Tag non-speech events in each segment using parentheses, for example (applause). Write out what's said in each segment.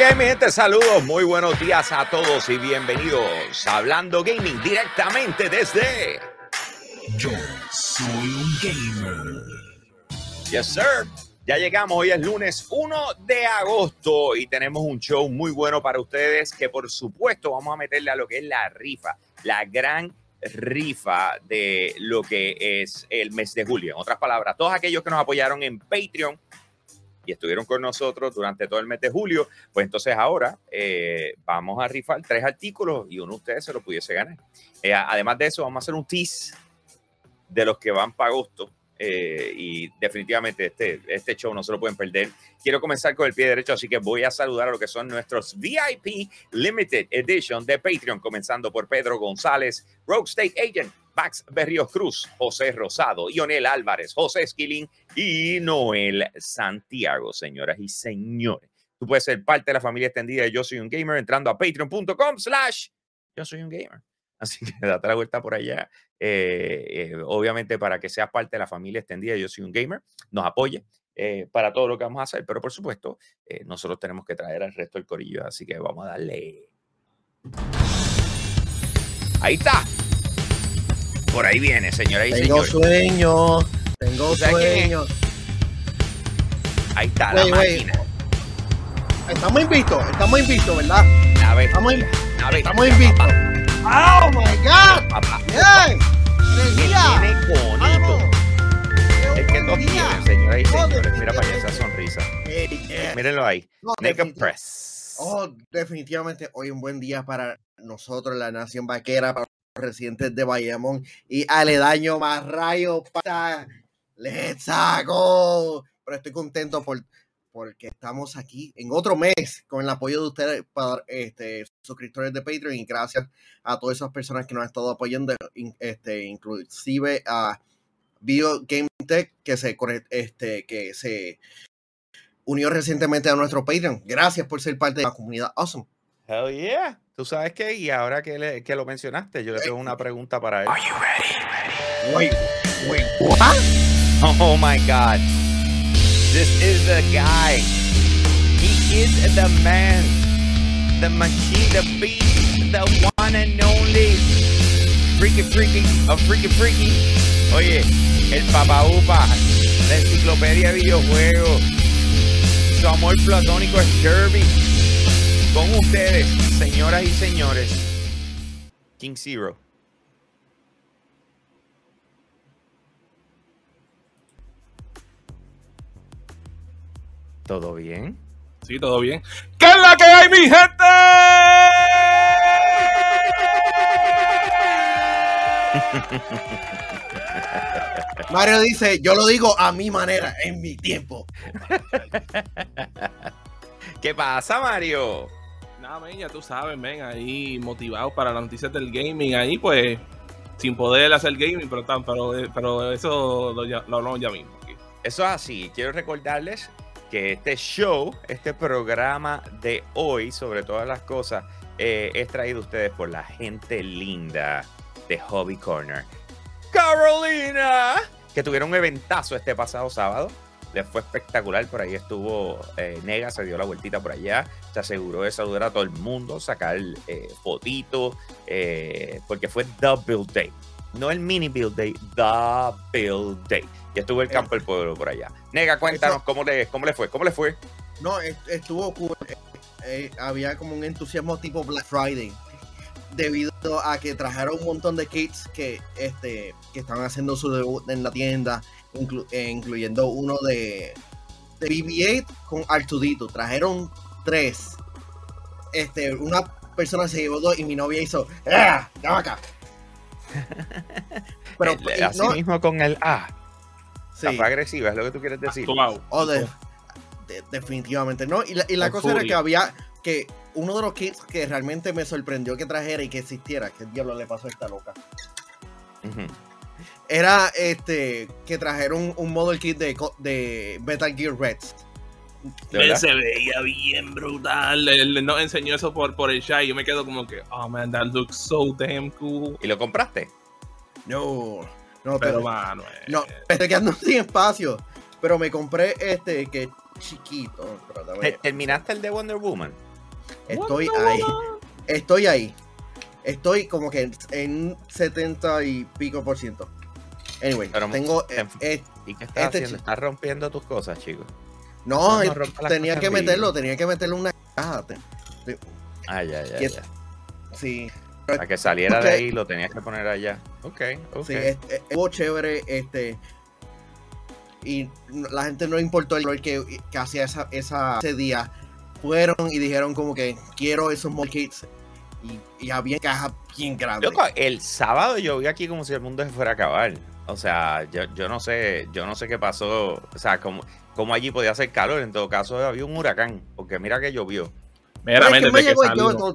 que hay, mi gente? Saludos, muy buenos días a todos y bienvenidos a Hablando Gaming directamente desde... Yo soy un gamer. Yes, sir. Ya llegamos, hoy es lunes 1 de agosto y tenemos un show muy bueno para ustedes que por supuesto vamos a meterle a lo que es la rifa, la gran rifa de lo que es el mes de julio. En otras palabras, todos aquellos que nos apoyaron en Patreon estuvieron con nosotros durante todo el mes de julio, pues entonces ahora eh, vamos a rifar tres artículos y uno de ustedes se lo pudiese ganar. Eh, además de eso, vamos a hacer un tease de los que van para agosto. Eh, y definitivamente este, este show no se lo pueden perder. Quiero comenzar con el pie derecho, así que voy a saludar a lo que son nuestros VIP Limited Edition de Patreon, comenzando por Pedro González, Rogue State Agent, Max Berrios Cruz, José Rosado, Ionel Álvarez, José Esquilín y Noel Santiago, señoras y señores. Tú puedes ser parte de la familia extendida de Yo Soy un Gamer entrando a patreon.com slash Yo Soy un Gamer. Así que (laughs) date la vuelta por allá. eh, eh, obviamente, para que seas parte de la familia extendida, yo soy un gamer, nos apoye eh, para todo lo que vamos a hacer. Pero por supuesto, nosotros tenemos que traer al resto del corillo. Así que vamos a darle. Ahí está. Por ahí viene, señoras y Tengo señores. sueño, tengo sueño. Ahí está la máquina. Estamos invictos, estamos invictos, ¿verdad? Bestia, Estamos, in- ¡Oh, my God! papá. Tiene bonito. Es que ¡Energía! quieren, señoras y señores. Mira para allá esa sonrisa. Mírenlo ahí. No, Naked Press. Oh, definitivamente hoy un buen día para nosotros, la nación vaquera, para los residentes de Bayamón y aledaño más rayo para ¡Let's go! Pero estoy contento por, porque estamos aquí en otro mes con el apoyo de ustedes, para, este, suscriptores de Patreon y gracias a todas esas personas que nos han estado apoyando, in- este, inclusive a Bio Game Tech que se, conect- este, que se unió recientemente a nuestro Patreon. Gracias por ser parte de la comunidad Awesome. Hell yeah. ¿Tú sabes qué? Y ahora que, le- que lo mencionaste, yo le tengo una pregunta para él. Are you ready? Wait, wait, what? Oh my God. This is the guy. He is the man. The machine, the beast, the one and only. Freaky, freaky, a freaky, freaky. Oye, el Papa Upa, la enciclopedia de. Su amor platónico es Kirby. Con ustedes, señoras y señores, King Zero. ¿Todo bien? Sí, todo bien. ¿Qué es la que hay, mi gente? (laughs) Mario dice, yo lo digo a mi manera, en mi tiempo. (laughs) ¿Qué pasa, Mario? Nada, men, ya tú sabes, men, ahí motivados para las noticias del gaming, ahí pues, sin poder hacer gaming, pero, tan- pero, pero eso lo, hablamos ya mismo. Eso es así. Quiero recordarles que este show, este programa de hoy, sobre todas las cosas, eh, es traído a ustedes por la gente linda de Hobby Corner. Carolina, que tuvieron un eventazo este pasado sábado. Les fue espectacular. Por ahí estuvo eh, Nega, se dio la vueltita por allá. Se aseguró de saludar a todo el mundo, sacar eh, fotitos, eh, porque fue Build Day. No el mini Build Day, The Build Day. Y estuvo el Eh, campo del pueblo por allá. Nega, cuéntanos cómo le, cómo le fue. ¿Cómo le fue? No, est- estuvo cool. Eh, eh, había como un entusiasmo tipo Black Friday. Debido a que trajeron un montón de kits que, este, que estaban haciendo su debut en la tienda, inclu- incluyendo uno de, de BB-8 con Artudito. Trajeron tres. Este, una persona se llevó dos y mi novia hizo, ¡Ah! ¡Dame acá! (laughs) Pero, El- así no, mismo con el A. sí. La fue agresiva, es lo que tú quieres decir. Oh, de- de- definitivamente, ¿no? Y la, y la cosa era que había que uno de los kits que realmente me sorprendió que trajera y que existiera, ¿qué diablo le pasó a esta loca? Era este que trajeron un model kit de, de Metal Gear Reds. ¿De Men, verdad? se veía bien brutal. Él nos enseñó eso por, por el chat y yo me quedo como que, oh man, that looks so damn cool. ¿Y lo compraste? No, No, Pero, te- mano, eh, no, me estoy quedando (laughs) sin espacio. Pero me compré este que es chiquito. pero ¿Terminaste el de Wonder Woman? Estoy Wonder ahí. Woman. Estoy ahí. Estoy como que en 70 y pico por ciento. Anyway, Pero- tengo. eh, te- eh, ¿Y qué estás Este haciendo? Estás rompiendo tus cosas, chicos. No, eh, tenía que meterlo, tenía que meterlo en una caja. te- Ah, ya, ya, ¿Qué- ya. Sí, Para que saliera de ahí lo tenías que poner allá. Ok, ok. sí, este, estuvo chévere. Este. Y la gente no le importó el rol que, que hacía esa, esa- ese día. Fueron y dijeron como que quiero esos mod kits. Y, y había cajas bien grandes. Loco, el sábado yo vi aquí como si el mundo se fuera a acabar. O sea, yo, yo no sé, yo no sé qué pasó. O sea, como, como allí podía hacer calor. En todo caso, había un huracán. Porque mira que llovió. Mira, es que desde me que salió-.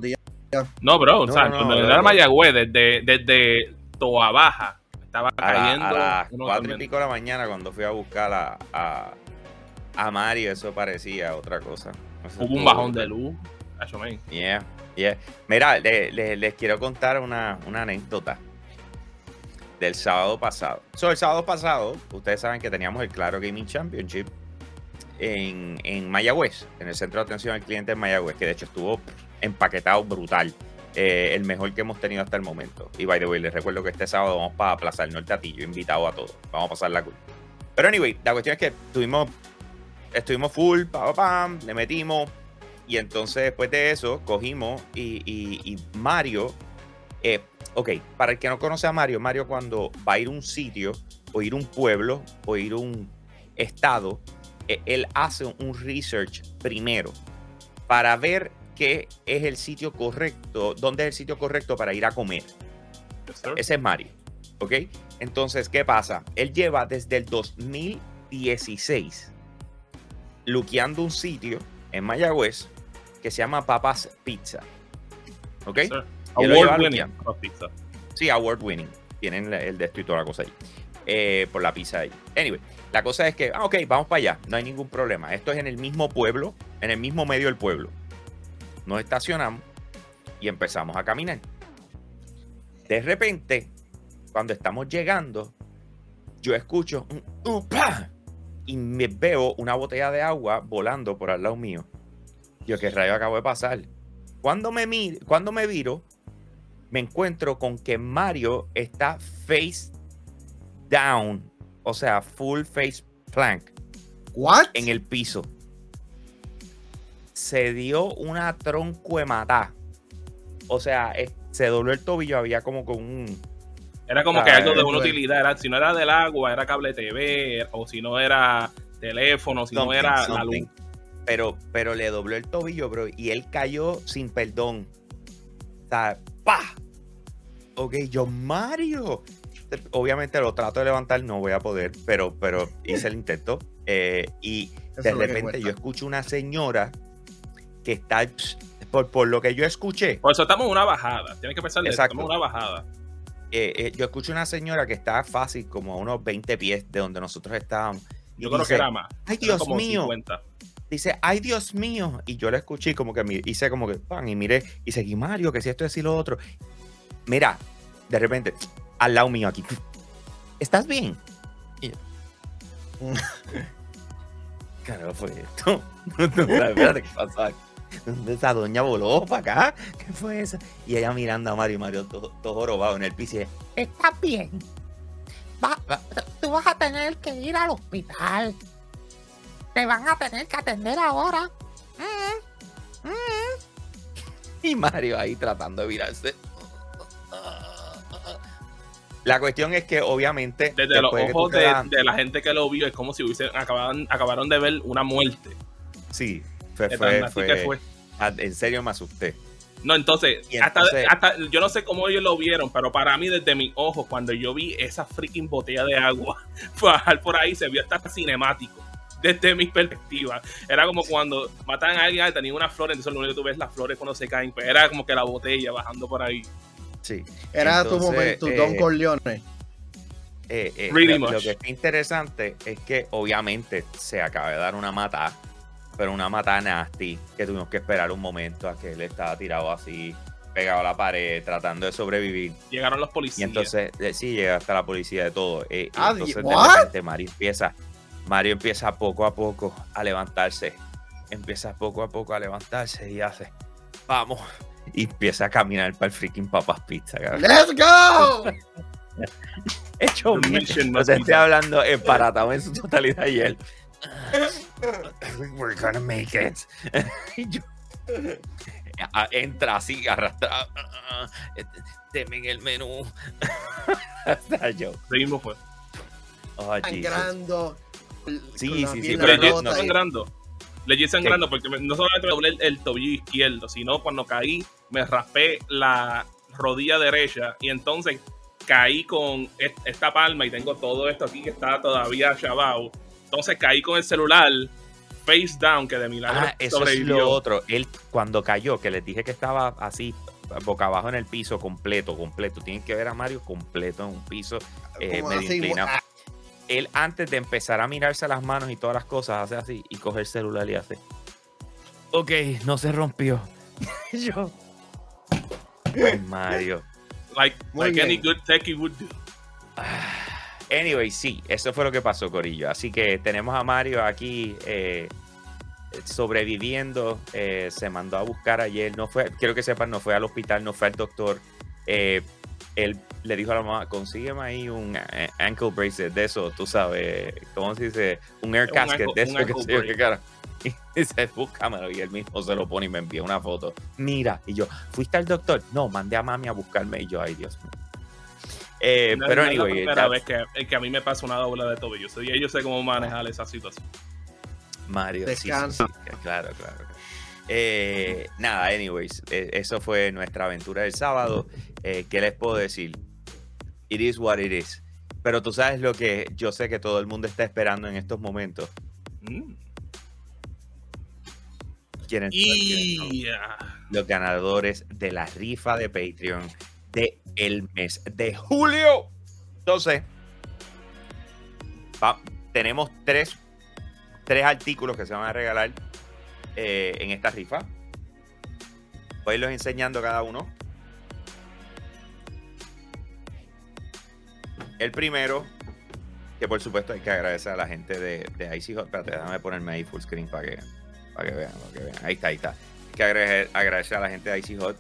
No, bro, No, o sea, no, cuando no, era. Mayagüez, desde, desde Toa Baja, estaba A, la- cayendo. a las cuatro y pico de la mañana, cuando fui a buscar a, a, a Mario, eso parecía otra cosa. Eso Hubo un bajón de luz. Yeah, yeah. Mira, le- le- les quiero contar una, una anécdota del sábado pasado. So, el sábado pasado, ustedes saben que teníamos el Claro Gaming Championship en, Mayagüez, en el centro de atención al cliente en Mayagüez, que de hecho estuvo empaquetado brutal. Eh, el mejor que hemos tenido hasta el momento. Y by the way, les recuerdo que este sábado vamos para Plaza del Norte a ti, yo invitado a todos. Vamos a pasar la cool. Pero anyway, la cuestión es que tuvimos, estuvimos full, pam, pam, pam, le metimos. Y entonces después de eso, cogimos y, Mario, eh, ok, para el que no conoce a Mario, Mario cuando va a ir a un sitio, o ir a un pueblo, o ir a un estado, él hace un research primero para ver qué es el sitio correcto, dónde es el sitio correcto para ir a comer. Yes. Ese es Mario, ¿ok? Entonces, ¿qué pasa? Él lleva desde el 2016 luqueando un sitio en Mayagüez que se llama Papas Pizza, ¿ok? Yes, Award winning. Pizza. Sí, award winning. Tienen el de esto y toda la cosa ahí. Eh, por la pizza ahí. Anyway, la cosa es que, ah, ok, vamos para allá. No hay ningún problema. Esto es en el mismo pueblo, en el mismo medio del pueblo. Nos estacionamos y empezamos a caminar. De repente, cuando estamos llegando, yo escucho un ¡upa! y me veo una botella de agua volando por al lado mío. Yo, ¿qué rayo acabo de pasar? Cuando me, mi- cuando me viro, me encuentro con que Mario está face down, o sea, full face plank ¿What? en el piso. Se dio una tronco de matá. O sea, se dobló el tobillo, había como con un... Era como Ah, que algo de una utilidad. Era, si no era del agua, era cable TV, o si no era teléfono, si no something, era la luz. Pero, pero le dobló el tobillo, bro, y él cayó sin perdón. O sea, ¡pa! Ok, yo, Mario. Obviamente lo trato de levantar, no voy a poder, pero, pero hice el intento. Eh, y Eso de que repente yo escucho una señora que está, por, por lo que yo escuché, Por eso estamos en una bajada. Tienes que pensar Exacto. estamos en una bajada. eh, eh, yo escucho una señora que está fácil como a unos 20 pies de donde nosotros estábamos. y Yo creo dice, que era más. Ay, Dios como mío. 50. Dice, ay, Dios mío. Y yo la escuché como que hice como que, pan, y miré, y seguí Mario, que si esto es y lo otro. Mira, de repente, al lado mío aquí, ¿estás bien? Y yo, (laughs) ¿Qué carajo fue esto? (laughs) Espérate, ¿qué pasó aquí? ¿Dónde esa doña voló para acá? ¿Qué fue eso? Y ella mirando a Mario, Mario todo, todo jorobado en el piso. Y Estás bien. Va- va- tú vas a tener que ir al hospital. Te van a tener que atender ahora. Mm, mm. Y Mario ahí tratando de virarse. La cuestión es que obviamente Desde los ojos de, la gente que lo vio, es como si hubiesen acabaron, acabaron de ver una muerte. sí, fue, fue, fue- que fue. ah, en serio me asusté. No, entonces, hasta, hasta- yo no sé cómo ellos lo vieron, pero para mí, desde mis ojos, cuando yo vi esa freaking botella de agua (laughs) bajar por ahí, se vio hasta cinemático. Desde mi perspectiva. Era como cuando matan a alguien, tenía una flor, entonces lo único que tú ves las flores cuando se caen. Pues era como que la botella bajando por ahí. Sí. Era tu Entonces, momento, eh, Don Corleone. Eh, eh, Pretty lo, much. lo que es interesante es que obviamente se acaba de dar una mata, pero una mata nasty, que tuvimos que esperar un momento a que él estaba tirado así pegado a la pared, tratando de sobrevivir. Llegaron los Y policías. entonces, eh, sí, llega hasta la policía de todo. eh, y Ah, entonces, de ¿what? repente, Mario empieza, Mario empieza poco a poco a levantarse. Empieza poco a poco a levantarse y hace, vamos. Y empieza a caminar para el freaking Papas Pizza, cabrón. ¡Let's go! (laughs) Hecho The bien. mission No te estoy hablando emparatado en su totalidad y él. We're gonna make it. (laughs) Yo- entra así, arrastra. Deme en el menú. (laughs) Hasta yo. Seguimos pues. Oh. Sangrando. Sí, sí, sí, pero Legit no, rota y- sangrando. Porque me- no solamente me doblé el, el tobillo izquierdo, sino cuando caí me raspé la rodilla derecha y entonces caí con est- esta palma y tengo todo esto aquí que está todavía chavado. Entonces caí con el celular face down que de milagro Ah, eso es sobrevivió. lo otro. Él, cuando cayó, que les dije que estaba así, boca abajo en el piso, completo, completo. Tienen que ver a Mario completo en un piso eh, medio inclinado. Él, antes de empezar a mirarse las manos y todas las cosas, hace así y coge el celular y hace. Ok, no se rompió. (laughs) Yo. Ay, Mario. Like, like any good techie would do. Anyway, sí, eso fue lo que pasó, Corillo. Así que tenemos a Mario aquí eh, sobreviviendo. eh, se mandó a buscar ayer. No fue, quiero que sepan, no fue al hospital, no fue al doctor. Eh, él le dijo a la mamá, consígueme ahí un eh, ankle bracelet de eso, tú sabes, ¿cómo se dice? Un air Un casket ankle- de eso, que sé yo qué cara. (laughs) Y dice, búscamelo. Y él mismo se lo pone y me envía una foto. Mira, y yo, ¿fuiste al doctor? No, mandé a mami a buscarme. Y yo, ay, Dios mío. Eh, No, pero no es la anyway, primera that's- vez que, que a mí me pasa una dobla de tobillo. So, y yo sé cómo manejar esa situación. Mario, sí, sí, Descansa. sí, claro, claro. Eh, nada, anyways, eh, eso fue nuestra aventura del sábado. Eh, ¿Qué les puedo decir? It is what it is. Pero tú sabes lo que yo sé que todo el mundo está esperando en estos momentos. Mm. ¿Quieren saber quiénes son? Y ah, los ganadores de la rifa de Patreon de el mes de julio. Entonces, va- tenemos tres, tres artículos que se van a regalar eh, en esta rifa. Voy a irlos enseñando cada uno. El primero, que por supuesto hay que agradecer a la gente de, de Icy Hot. Espérate, déjame ponerme ahí full screen para que, para que vean, para que vean. Ahí está, ahí está. Hay que agradecer, agradecer a la gente de Icy Hot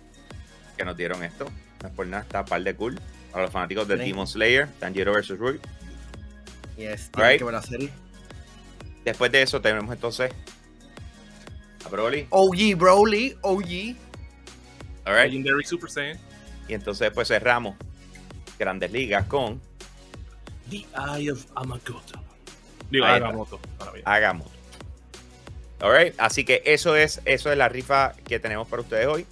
que nos dieron esto. No es por nada, está par de cool. A los fanáticos de Sí. Demon Slayer, Tanjiro vs. Rui. Yes, Right. que serie. Después de eso tenemos entonces a Broly. OG, Broly, OG. All right. Legendary Super Saiyan. Y entonces pues cerramos Grandes Ligas con The Eye of Amagoto. Digo. Agamotto. así que eso es, eso es la rifa que tenemos para ustedes hoy.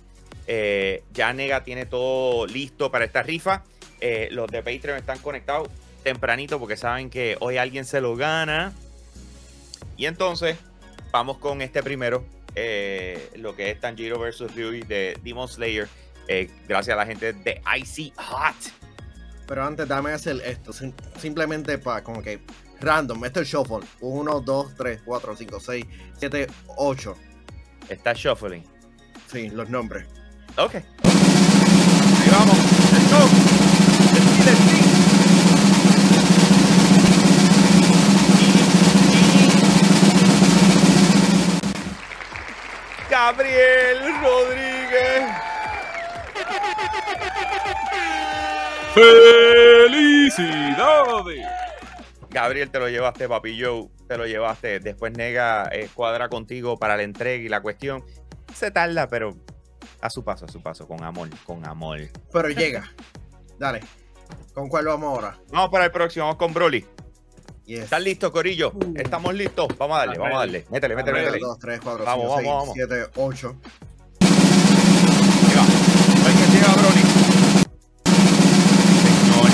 Eh, ya Nega tiene todo listo para esta rifa. Eh, los de Patreon están conectados tempranito porque saben que hoy alguien se lo gana. Y entonces, vamos con este primero, eh, lo que es Tanjiro versus Ryui de Demon Slayer. Eh, gracias a la gente de Icy Hot. Pero antes, dame hacer esto. sim- simplemente para como que random. Esto es shuffle. 1, 2, 3, 4, 5, 6, 7, 8. Está shuffling. Sí, los nombres. Ok. Ahí vamos. Let's go. Gabriel Rodríguez. ¡Felicidades! Gabriel, te lo llevaste, papi Joe, te lo llevaste. Después Nega eh, cuadra contigo para la entrega y la cuestión. Se tarda, pero a su paso, a su paso, con amor, con amor. Pero llega. Dale. ¿Con cuál vamos ahora? Vamos para el próximo, vamos con Broly. Yes. ¿Están listos, Corillo? Uh. ¿Estamos listos? Vamos a darle, vamos a darle. Métele, métele, métele. 2, 3, 4, Vamos, 5, 6, vamos, vamos. 7, 8. Ahí va. Ahí que llega Broly. Señor.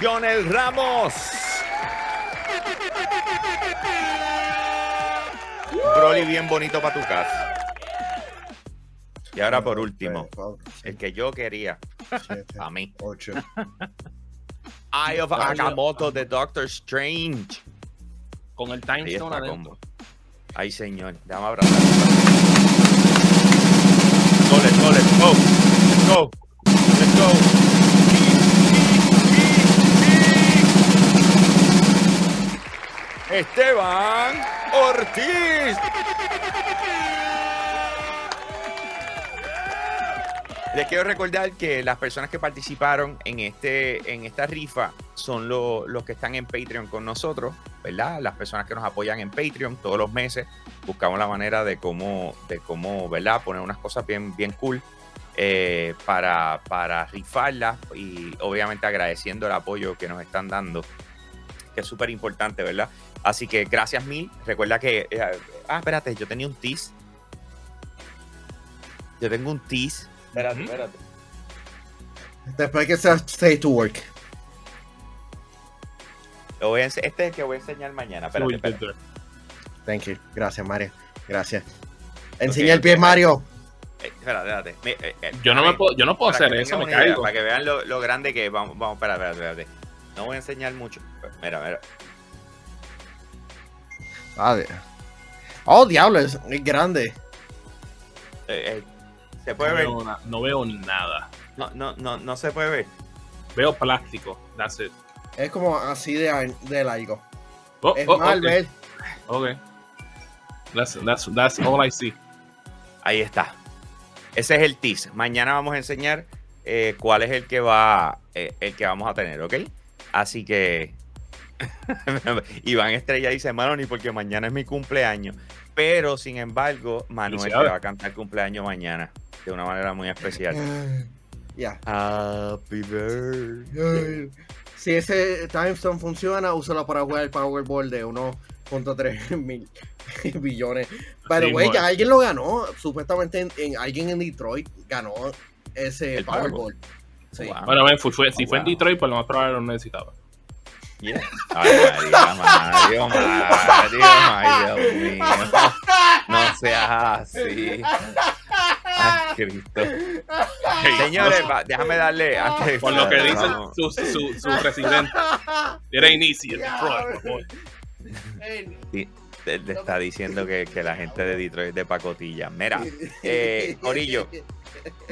Lionel Ramos. Broly bien bonito para tu casa. Y ahora por último, el que yo quería, 7, a mí. 8. Eye of Agamotto de Doctor Strange. Con el time Ahí adentro. combo. Ay, señor. Déjame abrazar. Go, let's go, let's go. Let's go. Let's go. Esteban Ortiz. Les quiero recordar que las personas que participaron en, este, en esta rifa son lo- los que están en Patreon con nosotros, ¿verdad? Las personas que nos apoyan en Patreon todos los meses. Buscamos la manera de cómo, de cómo ¿verdad? Poner unas cosas bien, bien cool eh, para, para rifarlas y obviamente agradeciendo el apoyo que nos están dando, que es súper importante, ¿verdad? Así que gracias mil. Recuerda que... eh, ah, espérate, yo tenía un tease. Yo tengo un tease. Espérate, espérate. Después que sea Stay to Work. Lo voy a este es el que voy a enseñar mañana. Espérate, espérate. Thank you. Gracias, Mario. Gracias. Enseña el pie, Mario. Eh, espérate, espérate. Eh, eh, Yo no, me puedo, yo no puedo para hacer eso, me idea, caigo. Para que vean lo, lo grande que es. Vamos, vamos, espérate, espérate, espérate. No voy a enseñar mucho. Mira, mira. Ah, de- Oh, diablo, es, es grande. Eh, eh, se puede No ver. veo, na- no veo nada. No, no, no, no se puede ver. Veo plástico. That's it. Es como así de, de largo. Oh, Es oh, Marvel. ok. Ok. That's, that's, that's all I see. Ahí está. Ese es el tease. Mañana vamos a enseñar eh, cuál es el que va, eh, el que vamos a tener, ¿ok? Así que (laughs) Iván Estrella dice, Mano, ni porque mañana es mi cumpleaños. Pero, sin embargo, Manuel Felicidades. va a cantar cumpleaños mañana de una manera muy especial. Ah, Ya. Happy birthday. Ay. Si ese time zone funciona, úsalo para jugar el Powerball de 1.3 (laughs) mil billones. Pero, güey, ya alguien lo ganó. Supuestamente en, en- alguien en Detroit ganó ese El Powerball. Sí. Wow. Bueno, ven, fue- fue- si Oh, fue en. Detroit, pues lo más probable lo necesitaba. Yeah. Ay, María, Mario, Mario, ay, Dios mío. No seas así. Ay, Cristo. Señores, va, déjame darle. antes- Por lo que dice Vamos. su, su, su residente. It ain't easy Le, está diciendo que, que la gente de Detroit de pacotilla. Mira, eh, Corillo,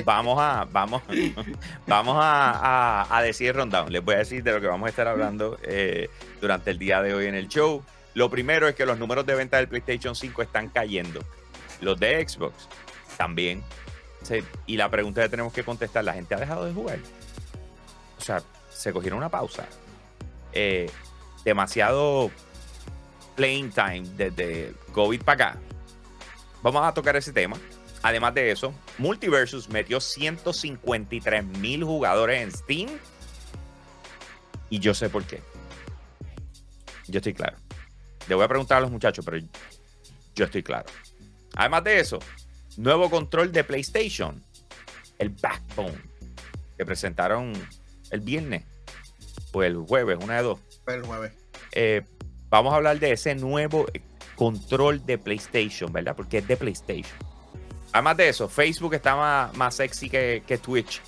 vamos a vamos (laughs) vamos a, a- decir rundown. Les voy a decir de lo que vamos a estar hablando eh, durante el día de hoy en el show. Lo primero es que los números de venta del PlayStation 5 están cayendo. Los de Xbox también. Y la pregunta que tenemos que contestar, ¿la gente ha dejado de jugar? O sea, se cogieron una pausa. Eh, demasiado playing time desde COVID para acá. Vamos a tocar ese tema. Además de eso, Multiversus metió 153 mil jugadores en Steam. Y yo sé por qué. Yo estoy claro. Le voy a preguntar a los muchachos, pero yo estoy claro. Además de eso, nuevo control de PlayStation. El Backbone. Que presentaron el viernes. O el jueves, una de dos. El 9. Eh, vamos a hablar de ese nuevo eh, control de PlayStation, ¿verdad? Porque es de PlayStation. Además de eso, Facebook está más, más sexy que, que Twitch.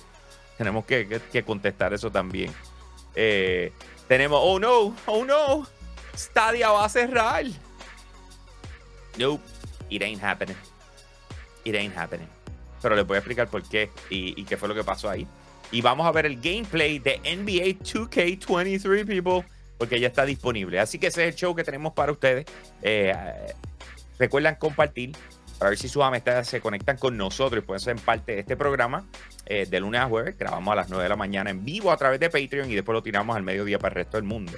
Tenemos que, que- contestar eso también. Eh, tenemos, oh no, oh no, Stadia va a cerrar. Nope, it ain't happening. It ain't happening. Pero les voy a explicar por qué y, y qué fue lo que pasó ahí. Y vamos a ver el gameplay de NBA 2K23, people porque ya está disponible. Así que ese es el show que tenemos para ustedes. Eh, recuerden compartir para ver si sus amistades se conectan con nosotros y pueden ser parte de este programa eh, de lunes a jueves. Grabamos a las 9 de la mañana en vivo a través de Patreon y después lo tiramos al mediodía para el resto del mundo.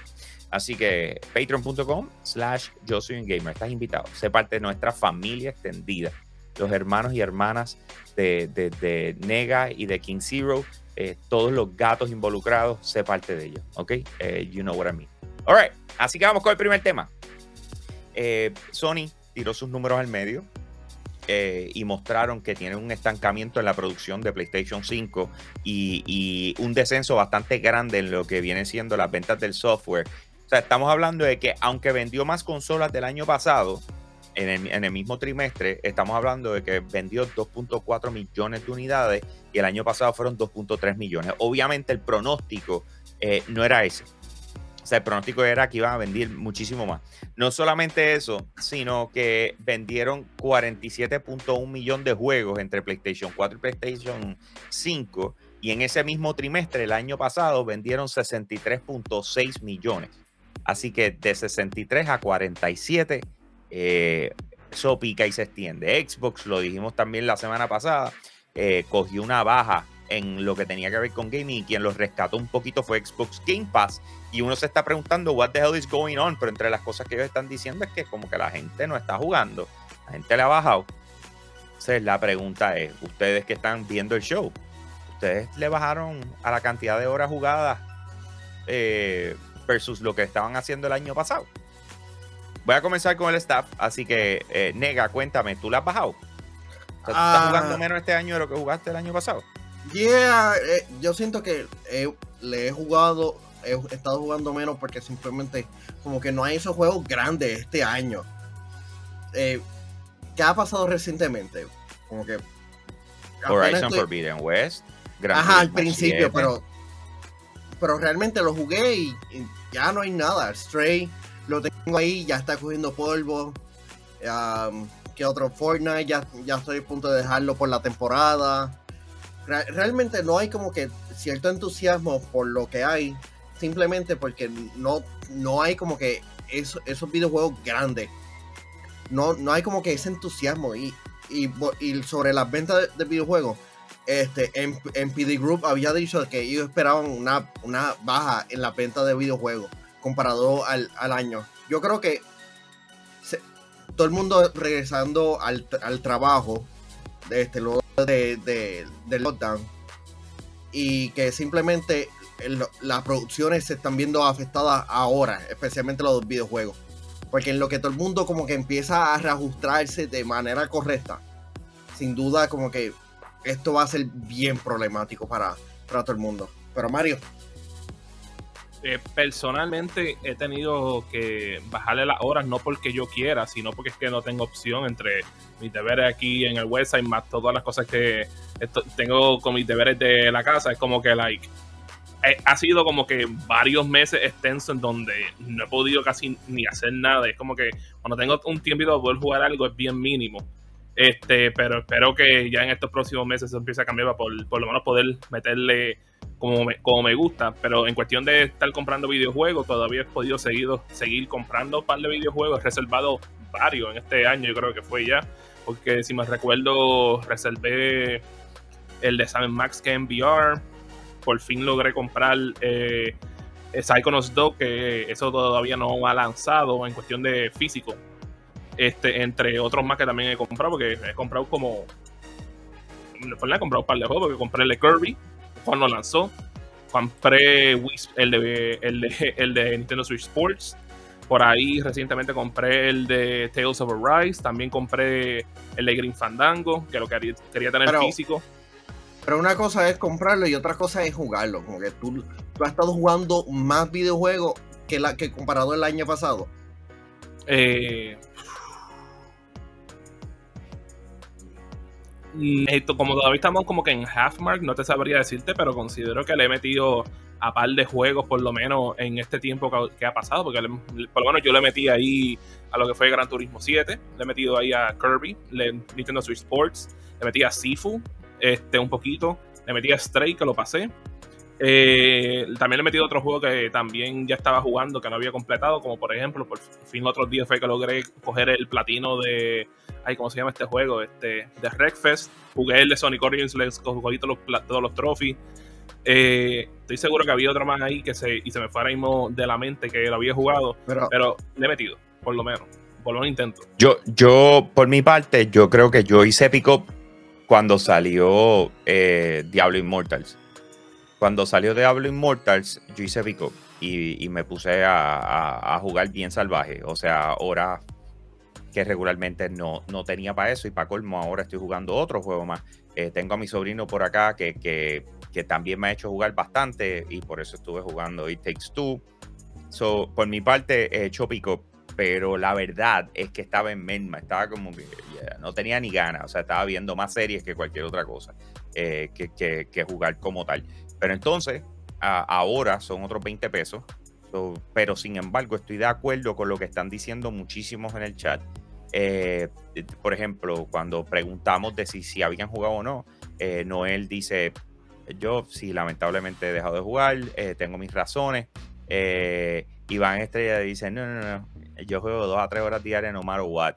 Así que patreon.com slash yo gamer. Estás invitado. Sé parte de nuestra familia extendida. Los hermanos y hermanas de- de Nega y de King Zero eh, todos los gatos involucrados, sé parte de ellos, ¿ok? Eh, you know what I mean. All right, así que vamos con el primer tema. Eh, Sony tiró sus números al medio y mostraron que tienen un estancamiento en la producción de PlayStation 5 y, y un descenso bastante grande en lo que vienen siendo las ventas del software. O sea, estamos hablando de que aunque vendió más consolas del año pasado, en el, mismo trimestre, estamos hablando de que vendió 2.4 millones de unidades y el año pasado fueron 2.3 millones. Obviamente el pronóstico eh, no era ese. O sea, el pronóstico era que iban a vender muchísimo más. No solamente eso, sino que vendieron 47.1 millón de juegos entre PlayStation 4 y PlayStation 5. Y en ese mismo trimestre, el año pasado, vendieron 63.6 millones. Así que de 63 a 47, eh, eso pica y se extiende. Xbox, lo dijimos también la semana pasada, eh, cogió una baja en lo que tenía que ver con gaming y quien los rescató un poquito fue Xbox Game Pass. Y uno se está preguntando, what the hell is going on? Pero entre las cosas que ellos están diciendo es que como que la gente no está jugando, la gente le ha bajado. Entonces la pregunta es, ustedes que están viendo el show, ¿ustedes le bajaron a la cantidad de horas jugadas eh, versus lo que estaban haciendo el año pasado? Voy a comenzar con el staff, así que eh, Nega, cuéntame, ¿tú la has bajado? O sea, ¿tú Ah. estás jugando menos este año de lo que jugaste el año pasado? Yeah, eh, yo siento que eh, le he jugado, he estado jugando menos porque simplemente como que no hay esos juegos grandes este año. Eh, ¿Qué ha pasado recientemente? Como que... Horizon estoy- Forbidden West. Gran Ajá, al principio, 7. pero pero realmente lo jugué y, y ya no hay nada. Stray lo tengo ahí, ya está cogiendo polvo. Um, ¿Qué otro? Fortnite, ya, ya estoy a punto de dejarlo por la temporada. Re- realmente no hay como que cierto entusiasmo por lo que hay, simplemente porque no, no hay como que eso- esos videojuegos grandes. No, no hay como que ese entusiasmo. Y, y, sobre las ventas de, de videojuegos, este, en, en PD Group había dicho que ellos esperaban una, una baja en la venta de videojuegos comparado al, al año. Yo creo que todo el mundo regresando al, al trabajo este, luego de, de- del lockdown y que simplemente las producciones se están viendo afectadas ahora, especialmente los videojuegos. Porque en lo que todo el mundo como que empieza a reajustarse de manera correcta, sin duda como que esto va a ser bien problemático para, para todo el mundo. Pero Mario, Eh, personalmente he tenido que bajarle las horas no porque yo quiera, sino porque es que no tengo opción entre mis deberes aquí en el website más todas las cosas que tengo con mis deberes de la casa. Es como que, like, eh, ha sido como que varios meses extensos en donde no he podido casi ni hacer nada. Es como que cuando tengo un tiempo de poder jugar algo es bien mínimo. Este, pero espero que ya en estos próximos meses eso empiece a cambiar para por lo menos poder meterle como me, como me gusta, pero en cuestión de estar comprando videojuegos, todavía he podido seguir, seguir comprando un par de videojuegos, he reservado varios en este año, yo creo que fue ya, porque si me recuerdo, reservé el de Sam Max que en VR, por fin logré comprar eh, Psychonauts 2, que eso todavía no ha lanzado en cuestión de físico, este, entre otros más que también he comprado, porque he comprado como, he comprado un par de juegos, porque compré el de Kirby, cuando lanzó. Compré el de, el, de, el de Nintendo Switch Sports. Por ahí recientemente compré el de Tales of Arise. También compré el de Green Fandango, que lo quería, quería tener Pero- físico. pero una cosa es comprarlo y otra cosa es jugarlo. Como que tú, tú has estado jugando más videojuegos que, la, que comparado el año pasado. Eh, como todavía estamos como que en half mark, no te sabría decirte, pero considero que le he metido a par de juegos por lo menos en este tiempo que, ha pasado, porque por lo menos yo le metí ahí a lo que fue Gran Turismo 7, le he metido ahí a Kirby, le, Nintendo Switch Sports, le metí a Sifu, este, un poquito, le metí a Stray, que lo pasé. Eh, también le he metido otro juego que también ya estaba jugando, que no había completado, como por ejemplo, por fin otros días fue que logré coger el platino de, ay, ¿cómo se llama este juego? Este, de Wreckfest. Jugué el de Sonic Origins, les cogí todos los, todos los trophies. Eh, estoy seguro que había otro más ahí que se, y se me fue ahora mismo de la mente que lo había jugado, Pero, pero le he metido, por lo menos, por lo menos intento. Yo, yo, por mi parte, yo creo que yo hice pick up cuando salió eh, Diablo Immortals. Cuando salió Diablo Immortals, yo hice pick up y, y me puse a, a- a jugar bien salvaje. O sea, ahora que regularmente no, no tenía para eso y para colmo ahora estoy jugando otro juego más. Eh, tengo a mi sobrino por acá que, que, que también me ha hecho jugar bastante y por eso estuve jugando It Takes Two. So, por mi parte he hecho pick up, pero la verdad es que estaba en Menma, estaba como que yeah, no tenía ni ganas, o sea, estaba viendo más series que cualquier otra cosa eh, que, que- que jugar como tal. Pero entonces, ahora son otros 20 pesos Pero sin embargo, estoy de acuerdo con lo que están diciendo muchísimos en el chat. Eh, por ejemplo, cuando preguntamos de si, habían jugado o no, eh, Noel dice, yo sí, lamentablemente he dejado de jugar, eh, tengo mis razones. Eh, Iván Estrella dice, no, no, no, yo juego dos a tres horas diarias no matter what.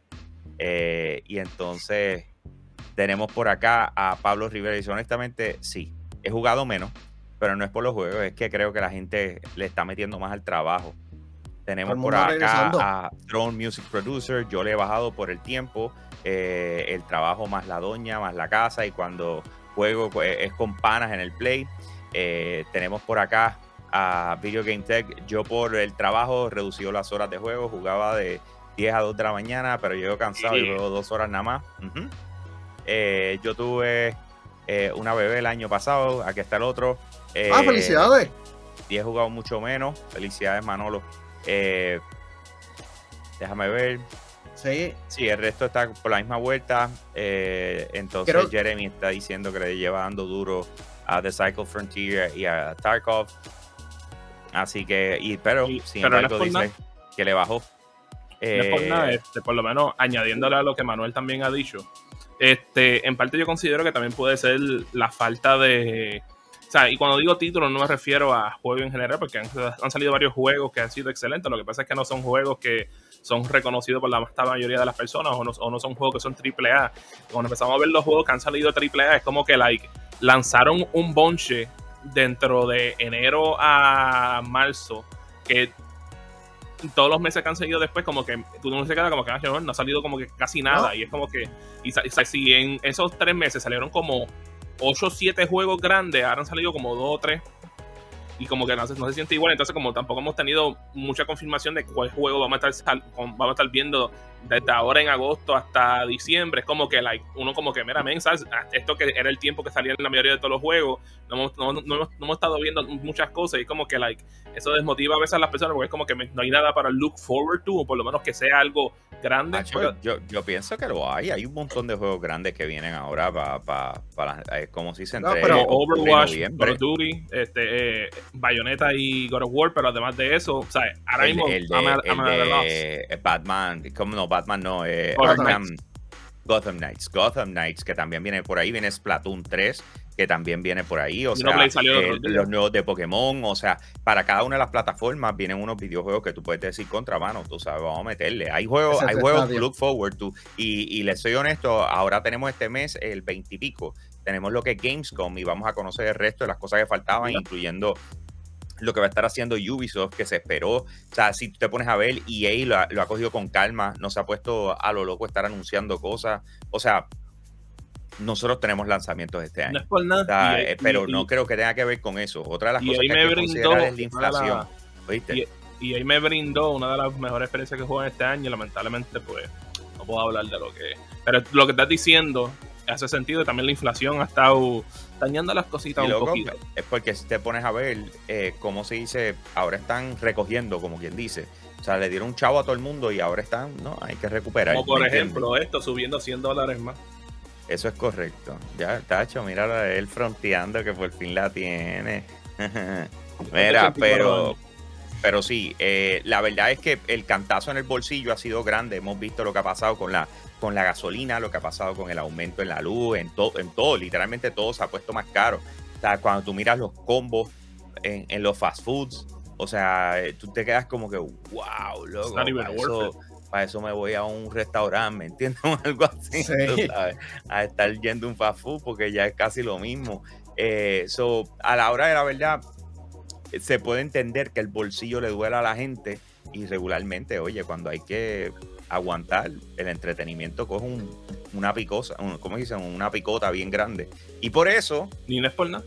Eh, y entonces tenemos por acá a Pablo Rivera y dice, honestamente, sí, he jugado menos, pero no es por los juegos, es que creo que la gente le está metiendo más al trabajo. Tenemos por acá regresando. a Throne Music Producer, yo le he bajado por el tiempo, eh, el trabajo más la doña, más la casa, y cuando juego pues, es con panas en el play. Eh, tenemos por acá a Video Game Tech. Yo por el trabajo reducido las horas de juego, jugaba de 10 a 2 de la mañana, pero llego cansado y juego dos horas nada más. Eh, yo tuve eh, una bebé el año pasado, aquí está el otro. Eh, ah, felicidades. y he jugado mucho menos. Felicidades, Manolo. Eh, déjame ver. Sí, Sí, el resto está por la misma vuelta. Eh, entonces Creo- Jeremy está diciendo que le lleva dando duro a The Cycle Frontier y a Tarkov. Así que, y, pero Y- sin pero embargo dice nada. que le bajó. No es por nada, este, por lo menos añadiéndole a lo que Manuel también ha dicho. Este, en parte yo considero que también puede ser la falta de. O sea, y cuando digo títulos no me refiero a juegos en general, porque han, han salido varios juegos que han sido excelentes. Lo que pasa es que no son juegos que son reconocidos por la vasta mayoría de las personas o no, o no son juegos que son AAA. Cuando empezamos a ver los juegos que han salido AAA, es como que like, lanzaron un bonche dentro de enero a marzo que todos los meses que han seguido después, como que tú no se queda como que ah, no, no ha salido como que casi nada. No. Y es como que, y, y si en esos tres meses salieron como 8 o 7 juegos grandes, ahora han salido como 2 o 3. Y como que no se, no se siente igual. Entonces, como tampoco hemos tenido mucha confirmación de cuál juego vamos a estar, vamos a estar viendo desde ahora en agosto hasta diciembre. Es como que like, uno como que, mira, men, ¿sabes? Esto que era el tiempo que salían la mayoría de todos los juegos. No hemos, no, no hemos, no hemos estado viendo muchas cosas. Y como que like, eso desmotiva a veces a las personas porque es como que me- no hay nada para look forward to, o por lo menos que sea algo grande. Porque- yo, yo pienso que lo hay. Hay un montón de juegos grandes que vienen ahora para, para, eh, como si se No, entre pero como Overwatch, noviembre. Call of Duty, este, eh, Bayonetta y God of War, pero además de eso, o sea, ahora el, mismo el de, I'm a- el I'm loss. de Batman, ¿cómo no? Batman no, eh, Gotham Arkham- Gotham Knights, Gotham Knights, que también viene por ahí, viene Splatoon 3, que también viene por ahí, o sea, eh, los nuevos de Pokémon, o sea, para cada una de las plataformas vienen unos videojuegos que tú puedes decir contra mano, tú sabes, vamos a meterle. Hay juegos, hay juegos look forward to, y, y les soy honesto, ahora tenemos este mes el 20 y pico, tenemos lo que es Gamescom y vamos a conocer el resto de las cosas que faltaban, incluyendo lo que va a estar haciendo Ubisoft, que se esperó. O sea, si tú te pones a ver, EA lo ha, lo ha cogido con calma, no se ha puesto a lo loco estar anunciando cosas. O sea, nosotros tenemos lanzamientos este No año. es por nada. O sea, y- eh, pero y- no creo que tenga que ver con eso. Otra de las cosas que me hay que brindó considerar es la inflación. ¿Oíste? y- ahí me brindó una de las mejores experiencias que jugué en este año lamentablemente pues no puedo hablar de lo que pero lo que estás diciendo hace sentido también la inflación ha estado dañando las cositas Y un loco, poquito es porque si te pones a ver, eh, cómo se dice, ahora están recogiendo, como quien dice. O sea, le dieron un chavo a todo el mundo y ahora están, no, hay que recuperar. como por ejemplo esto subiendo 100 dólares más Eso es correcto. Ya, Tacho, mira él fronteando que por fin la tiene. (laughs) mira, 84 pero, pero sí, eh, la verdad es que el cantazo en el bolsillo ha sido grande. Hemos visto lo que ha pasado con la, con la gasolina, lo que ha pasado con el aumento en la luz, en, todo en todo, literalmente todo se ha puesto más caro. O sea, cuando tú miras los combos en, en los fast foods, o sea, tú te quedas como que, wow, loco. para eso, para eso me voy a un restaurante, ¿me entiendes? (laughs) O algo así, Sí. tú sabes, a estar yendo a un fast food porque ya es casi lo mismo. Eh, so, a la hora de la verdad, se puede entender que el bolsillo le duela a la gente y regularmente, oye, cuando hay que aguantar, el entretenimiento coge un- una picosa, un- ¿cómo dicen? Una picota bien grande. Y por eso ni no es por nada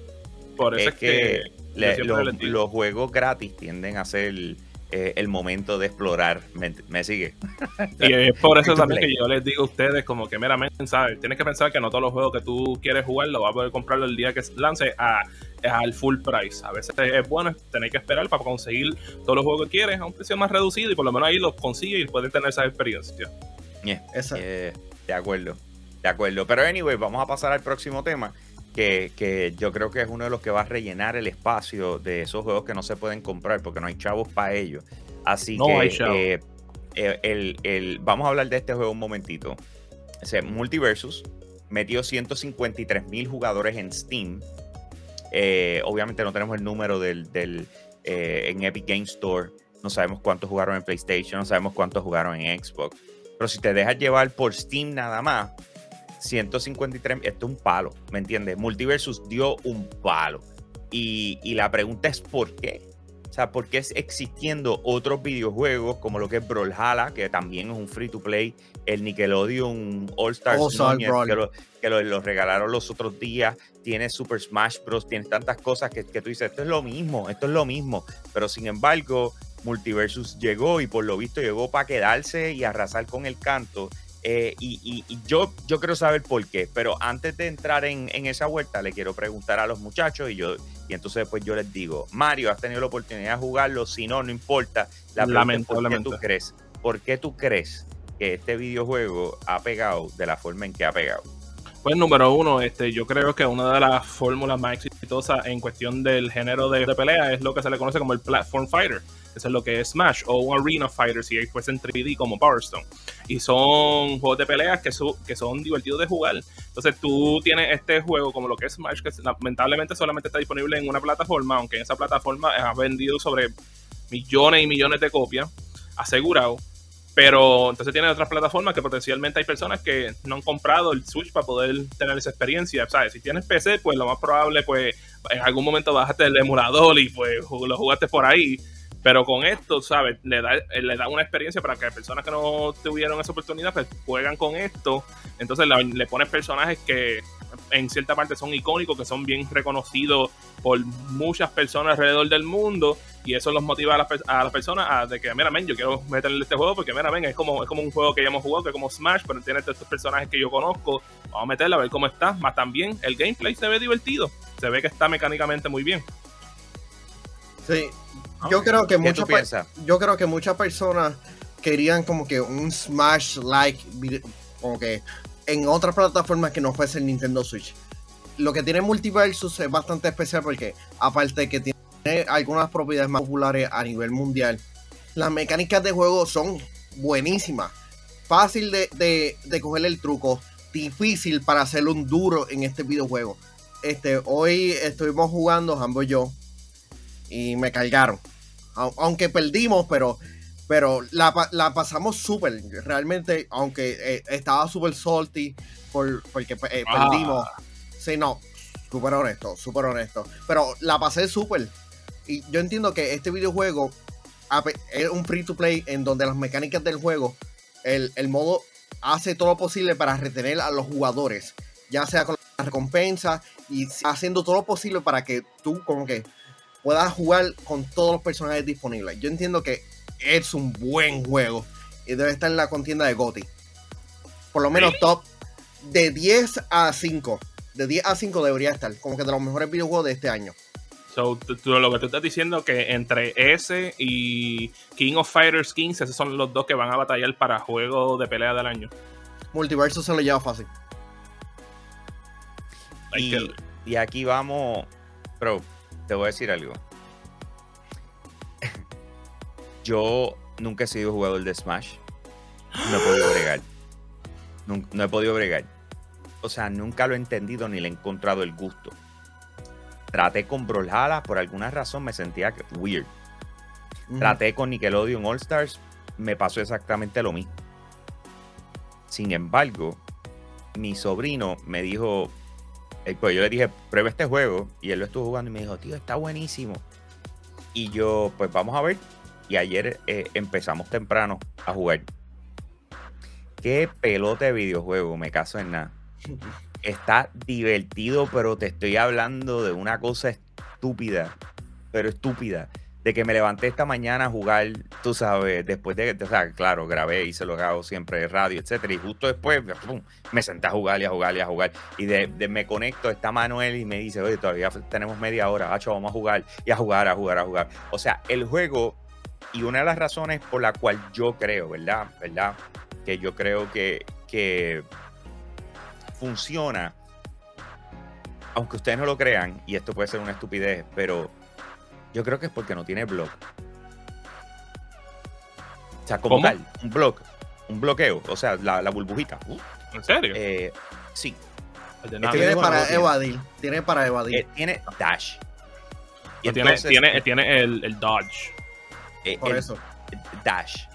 por eso es es, que, le- los juegos gratis tienden a ser eh, el momento de explorar. ¿Me, me sigue? (laughs) Y es por eso también play. que yo les digo a ustedes como que meramente, ¿sabes? Tienes que pensar que no todos los juegos que tú quieres jugar lo vas a poder comprarlo el día que lance a, al full price. A veces es bueno tener que esperar para conseguir todos los juegos que quieres a un precio más reducido y por lo menos ahí los consigues y puedes tener esa experiencia. Esa- Eh, de acuerdo, de acuerdo. Pero anyway, vamos a pasar al próximo tema. Que, que yo creo que es uno de los que va a rellenar el espacio de esos juegos que no se pueden comprar porque no hay chavos para ellos. Así No que hay chavos. eh, eh, el, el- vamos a hablar de este juego un momentito. Ese Multiversus metió 153 mil jugadores en Steam. Eh, obviamente no tenemos el número del, del, eh, en Epic Game Store. No sabemos cuántos jugaron en PlayStation, no sabemos cuántos jugaron en Xbox. Pero si te dejas llevar por Steam nada más, 153, esto es un palo, ¿me entiendes? Multiversus dio un palo. Y, y la pregunta es ¿por qué? O sea, ¿por qué es existiendo otros videojuegos como lo que es Brawlhalla, que también es un free to play, el Nickelodeon All Stars All Star que, lo, que lo- lo regalaron los otros días, tiene Super Smash Bros., tiene tantas cosas que, que tú dices, esto es lo mismo, esto es lo mismo, pero sin embargo, Multiversus llegó y por lo visto llegó para quedarse y arrasar con el canto. Eh, y y- y yo, yo quiero saber por qué, pero antes de entrar en, en esa vuelta, le quiero preguntar a los muchachos y yo y entonces después yo les digo, Mario, has tenido la oportunidad de jugarlo, si no, no importa. La pregunta es, ¿por qué Lamentablemente. tú crees? ¿Por qué tú crees que este videojuego ha pegado de la forma en que ha pegado? Pues número uno, este, yo creo que una de las fórmulas más exitosas en cuestión del género de, de pelea es lo que se le conoce como el Platform Fighter. Eso es lo que es Smash o un Arena Fighter si fuese en 3D como Power Stone. Y son juegos de peleas que, su- que son divertidos de jugar. Entonces tú tienes este juego como lo que es Smash, que lamentablemente solamente está disponible en una plataforma, aunque en esa plataforma ha vendido sobre millones y millones de copias, asegurado. Pero entonces tiene otras plataformas que potencialmente hay personas que no han comprado el Switch para poder tener esa experiencia. ¿sabes? Si tienes PC, pues lo más probable, pues en algún momento bajaste el emulador y pues lo jugaste por ahí. Pero con esto, ¿sabes? Le da, le da una experiencia para que personas que no tuvieron esa oportunidad, pues juegan con esto. Entonces le pones personajes que en cierta parte son icónicos, que son bien reconocidos por muchas personas alrededor del mundo y eso los motiva a las, a las personas a de que, mira, men, yo quiero meterle este juego porque, mira, men, es como, es como un juego que ya hemos jugado, que es como Smash, pero tiene estos personajes que yo conozco, vamos a meterle a ver cómo está, más también el gameplay se ve divertido, se ve que está mecánicamente muy bien. Sí, yo creo que ¿Qué tú muchas yo creo que muchas personas querían como que un Smash like como que en otras plataformas que no fuese el Nintendo Switch. Lo que tiene Multiversus es bastante especial porque aparte de que tiene algunas propiedades más populares a nivel mundial, las mecánicas de juego son buenísimas. Fácil de, de, de coger el truco, difícil para hacerlo un duro en este videojuego. Este, hoy estuvimos jugando, ambos y yo, y me cargaron. Au- Aunque perdimos, pero, pero la, la pasamos súper. Realmente, aunque eh, estaba súper salty por, porque eh, Ah. perdimos. Sí, no, súper honesto, súper honesto. Pero la pasé súper. Y yo entiendo que este videojuego es un free to play en donde las mecánicas del juego, el, el modo hace todo lo posible para retener a los jugadores, ya sea con la recompensa y haciendo todo lo posible para que tú como que puedas jugar con todos los personajes disponibles. Yo entiendo que es un buen juego y debe estar en la contienda de GOTY. Por lo menos top de 10 a 5. De 10 a 5 debería estar, como que de los mejores videojuegos de este año. So, tú- lo que tú estás diciendo que entre ese y King of Fighters 15, esos son los dos que van a batallar para juego de pelea del año. Multiverso se lo lleva fácil. Y, y aquí vamos, pero te voy a decir algo. Yo nunca he sido jugador de Smash. No he podido bregar. No, he podido bregar. O sea, nunca lo he entendido ni le he encontrado el gusto. Traté con Brawlhalla, por alguna razón me sentía weird. Traté con Nickelodeon All Stars, me pasó exactamente lo mismo. Sin embargo, mi sobrino me dijo, pues yo le dije, prueba este juego, y él lo estuvo jugando y me dijo, tío, está buenísimo. Y yo, pues vamos a ver. Y ayer eh, empezamos temprano a jugar. Qué pelota de videojuego, me caso en nada. (laughs) Está divertido, pero te estoy hablando de una cosa estúpida, pero estúpida de que me levanté esta mañana a jugar, tú sabes, después de, o sea, claro, grabé, hice lo que hago siempre de radio, etcétera, y justo después pum, me senté a jugar y a jugar y a jugar, y de, de- me conecto, está Manuel y me dice, oye, todavía tenemos media hora, hacho, vamos a jugar, y a jugar, a jugar, a jugar. O sea, el juego, y una de las razones por la cual yo creo, ¿verdad? ¿Verdad? Que yo creo que, que funciona aunque ustedes no lo crean, y esto puede ser una estupidez, pero yo creo que es porque no tiene block. O sea, como ¿Cómo? tal, un block, un bloqueo, o sea, la, la burbujita. ¿En serio? Eh, sí, este. Tiene para evadir. Tiene para evadir. eh, tiene dash. Y No tiene, entonces, tiene, tiene el, el Dodge. eh, por el eso. dash.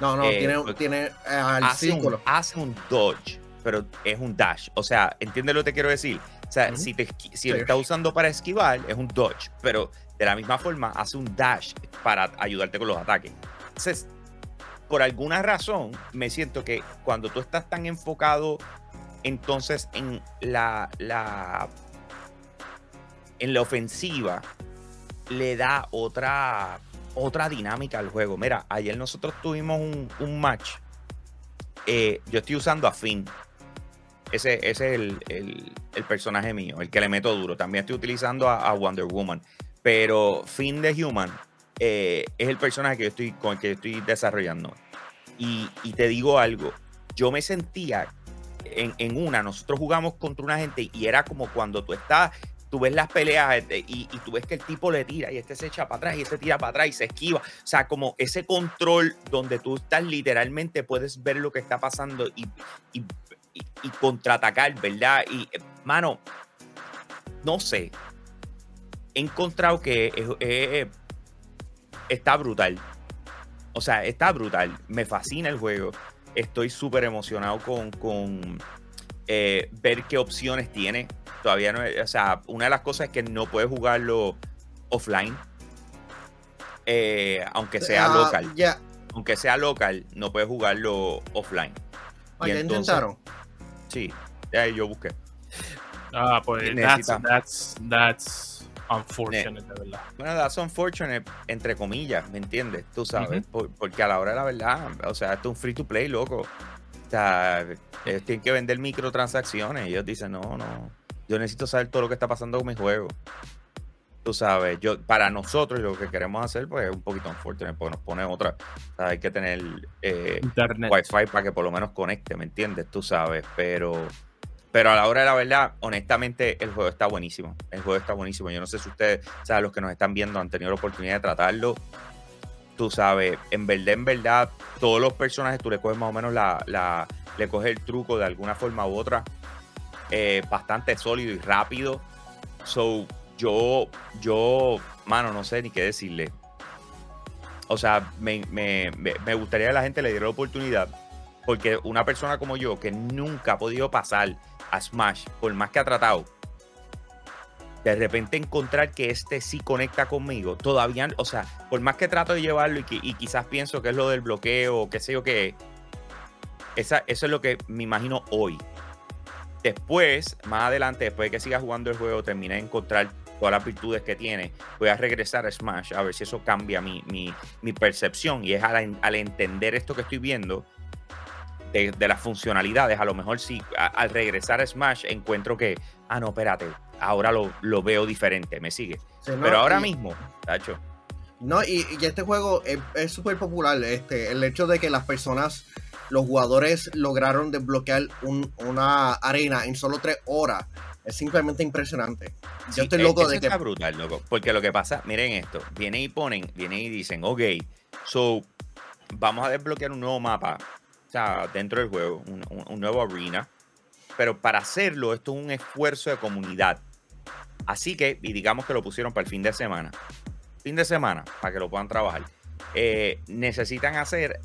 No, no, eh, tiene, pues, tiene eh, al hace un, hace un dodge, pero es un dash. O sea, ¿entiendes lo que te quiero decir? O sea, si, te, si lo está usando para esquivar, es un dodge, pero de la misma forma hace un dash para ayudarte con los ataques. Entonces, por alguna razón, me siento que cuando tú estás tan enfocado entonces en la, la en la ofensiva, le da otra otra dinámica al juego. Mira, ayer nosotros tuvimos un, un match. Eh, yo estoy usando a Finn. Ese, ese es el, el- personaje mío, el que le meto duro. También estoy utilizando a, Wonder Woman. Pero Finn de Human eh, es el personaje que yo estoy, con el que estoy desarrollando. Y, y te digo algo, yo me sentía en, en una, nosotros jugamos contra una gente y era como cuando tú estás tú ves las peleas este, y, y tú ves que el tipo le tira y este se echa para atrás y este tira para atrás y se esquiva. O sea, como ese control donde tú estás literalmente puedes ver lo que está pasando y, y- y contraatacar, ¿verdad? Y, eh, mano, no sé. He encontrado que es- es- está brutal. O sea, está brutal. Me fascina el juego. Estoy súper emocionado con, con eh, ver qué opciones tiene. Todavía no, es- o sea, una de las cosas es que no puedes jugarlo offline. Eh, aunque sea Ah, local. Aunque sea local, no puedes jugarlo offline. entonces- intentaron. Sí, ya yo busqué. Ah, pues that's, that's, that's unfortunate, de verdad. Bueno, that's unfortunate, entre comillas, ¿me entiendes? Tú sabes, por- porque a la hora de la verdad, o sea, esto es un free to play, loco. O sea, ellos tienen que vender microtransacciones. Y ellos dicen, no, no, yo necesito saber todo lo que está pasando con mi juego. Tú sabes, yo, para nosotros lo que queremos hacer, pues es un poquito unfortunate, porque nos pone otra. O sea, hay que tener eh, Internet. Wi-Fi para que por lo menos conecte, ¿me entiendes? Tú sabes, pero, pero a la hora de la verdad, honestamente, el juego está buenísimo. El juego está buenísimo. Yo no sé si ustedes, o sea, los que nos están viendo han tenido la oportunidad de tratarlo. Tú sabes, en verdad, en verdad, todos los personajes tú le coges más o menos la, la le coges el truco de alguna forma u otra. Eh, bastante sólido y rápido. So, yo, yo, mano, no sé ni qué decirle. O sea, me, me- me- gustaría que la gente le diera la oportunidad. Porque una persona como yo, que nunca ha podido pasar a Smash, por más que ha tratado, de repente encontrar que este sí conecta conmigo, todavía, o sea, por más que trato de llevarlo y, quizás pienso que es lo del bloqueo qué sé yo qué, esa, eso es lo que me imagino hoy. Después, más adelante, después de que siga jugando el juego, termine de encontrar todas las virtudes que tiene, voy a regresar a Smash a ver si eso cambia mi, mi- mi percepción. Y es al, al entender esto que estoy viendo de, de las funcionalidades, a lo mejor sí, a- al regresar a Smash encuentro que, ah, no, espérate, ahora lo, lo veo diferente, me sigue. Sí, ¿no? Pero ahora Y- mismo, tacho, No, y, y este juego es- es súper popular. Este, el hecho de que las personas, los jugadores lograron desbloquear un- una arena en solo tres horas es simplemente impresionante. Yo Sí, estoy e- loco de que. está brutal, loco. Porque lo que pasa, miren esto, vienen y ponen, vienen y dicen, ok, so vamos a desbloquear un nuevo mapa, o sea, dentro del juego, un, un- un nuevo arena. Pero para hacerlo, esto es un esfuerzo de comunidad. Así que, y digamos que lo pusieron para el fin de semana. Fin de semana, para que lo puedan trabajar. Eh, necesitan hacer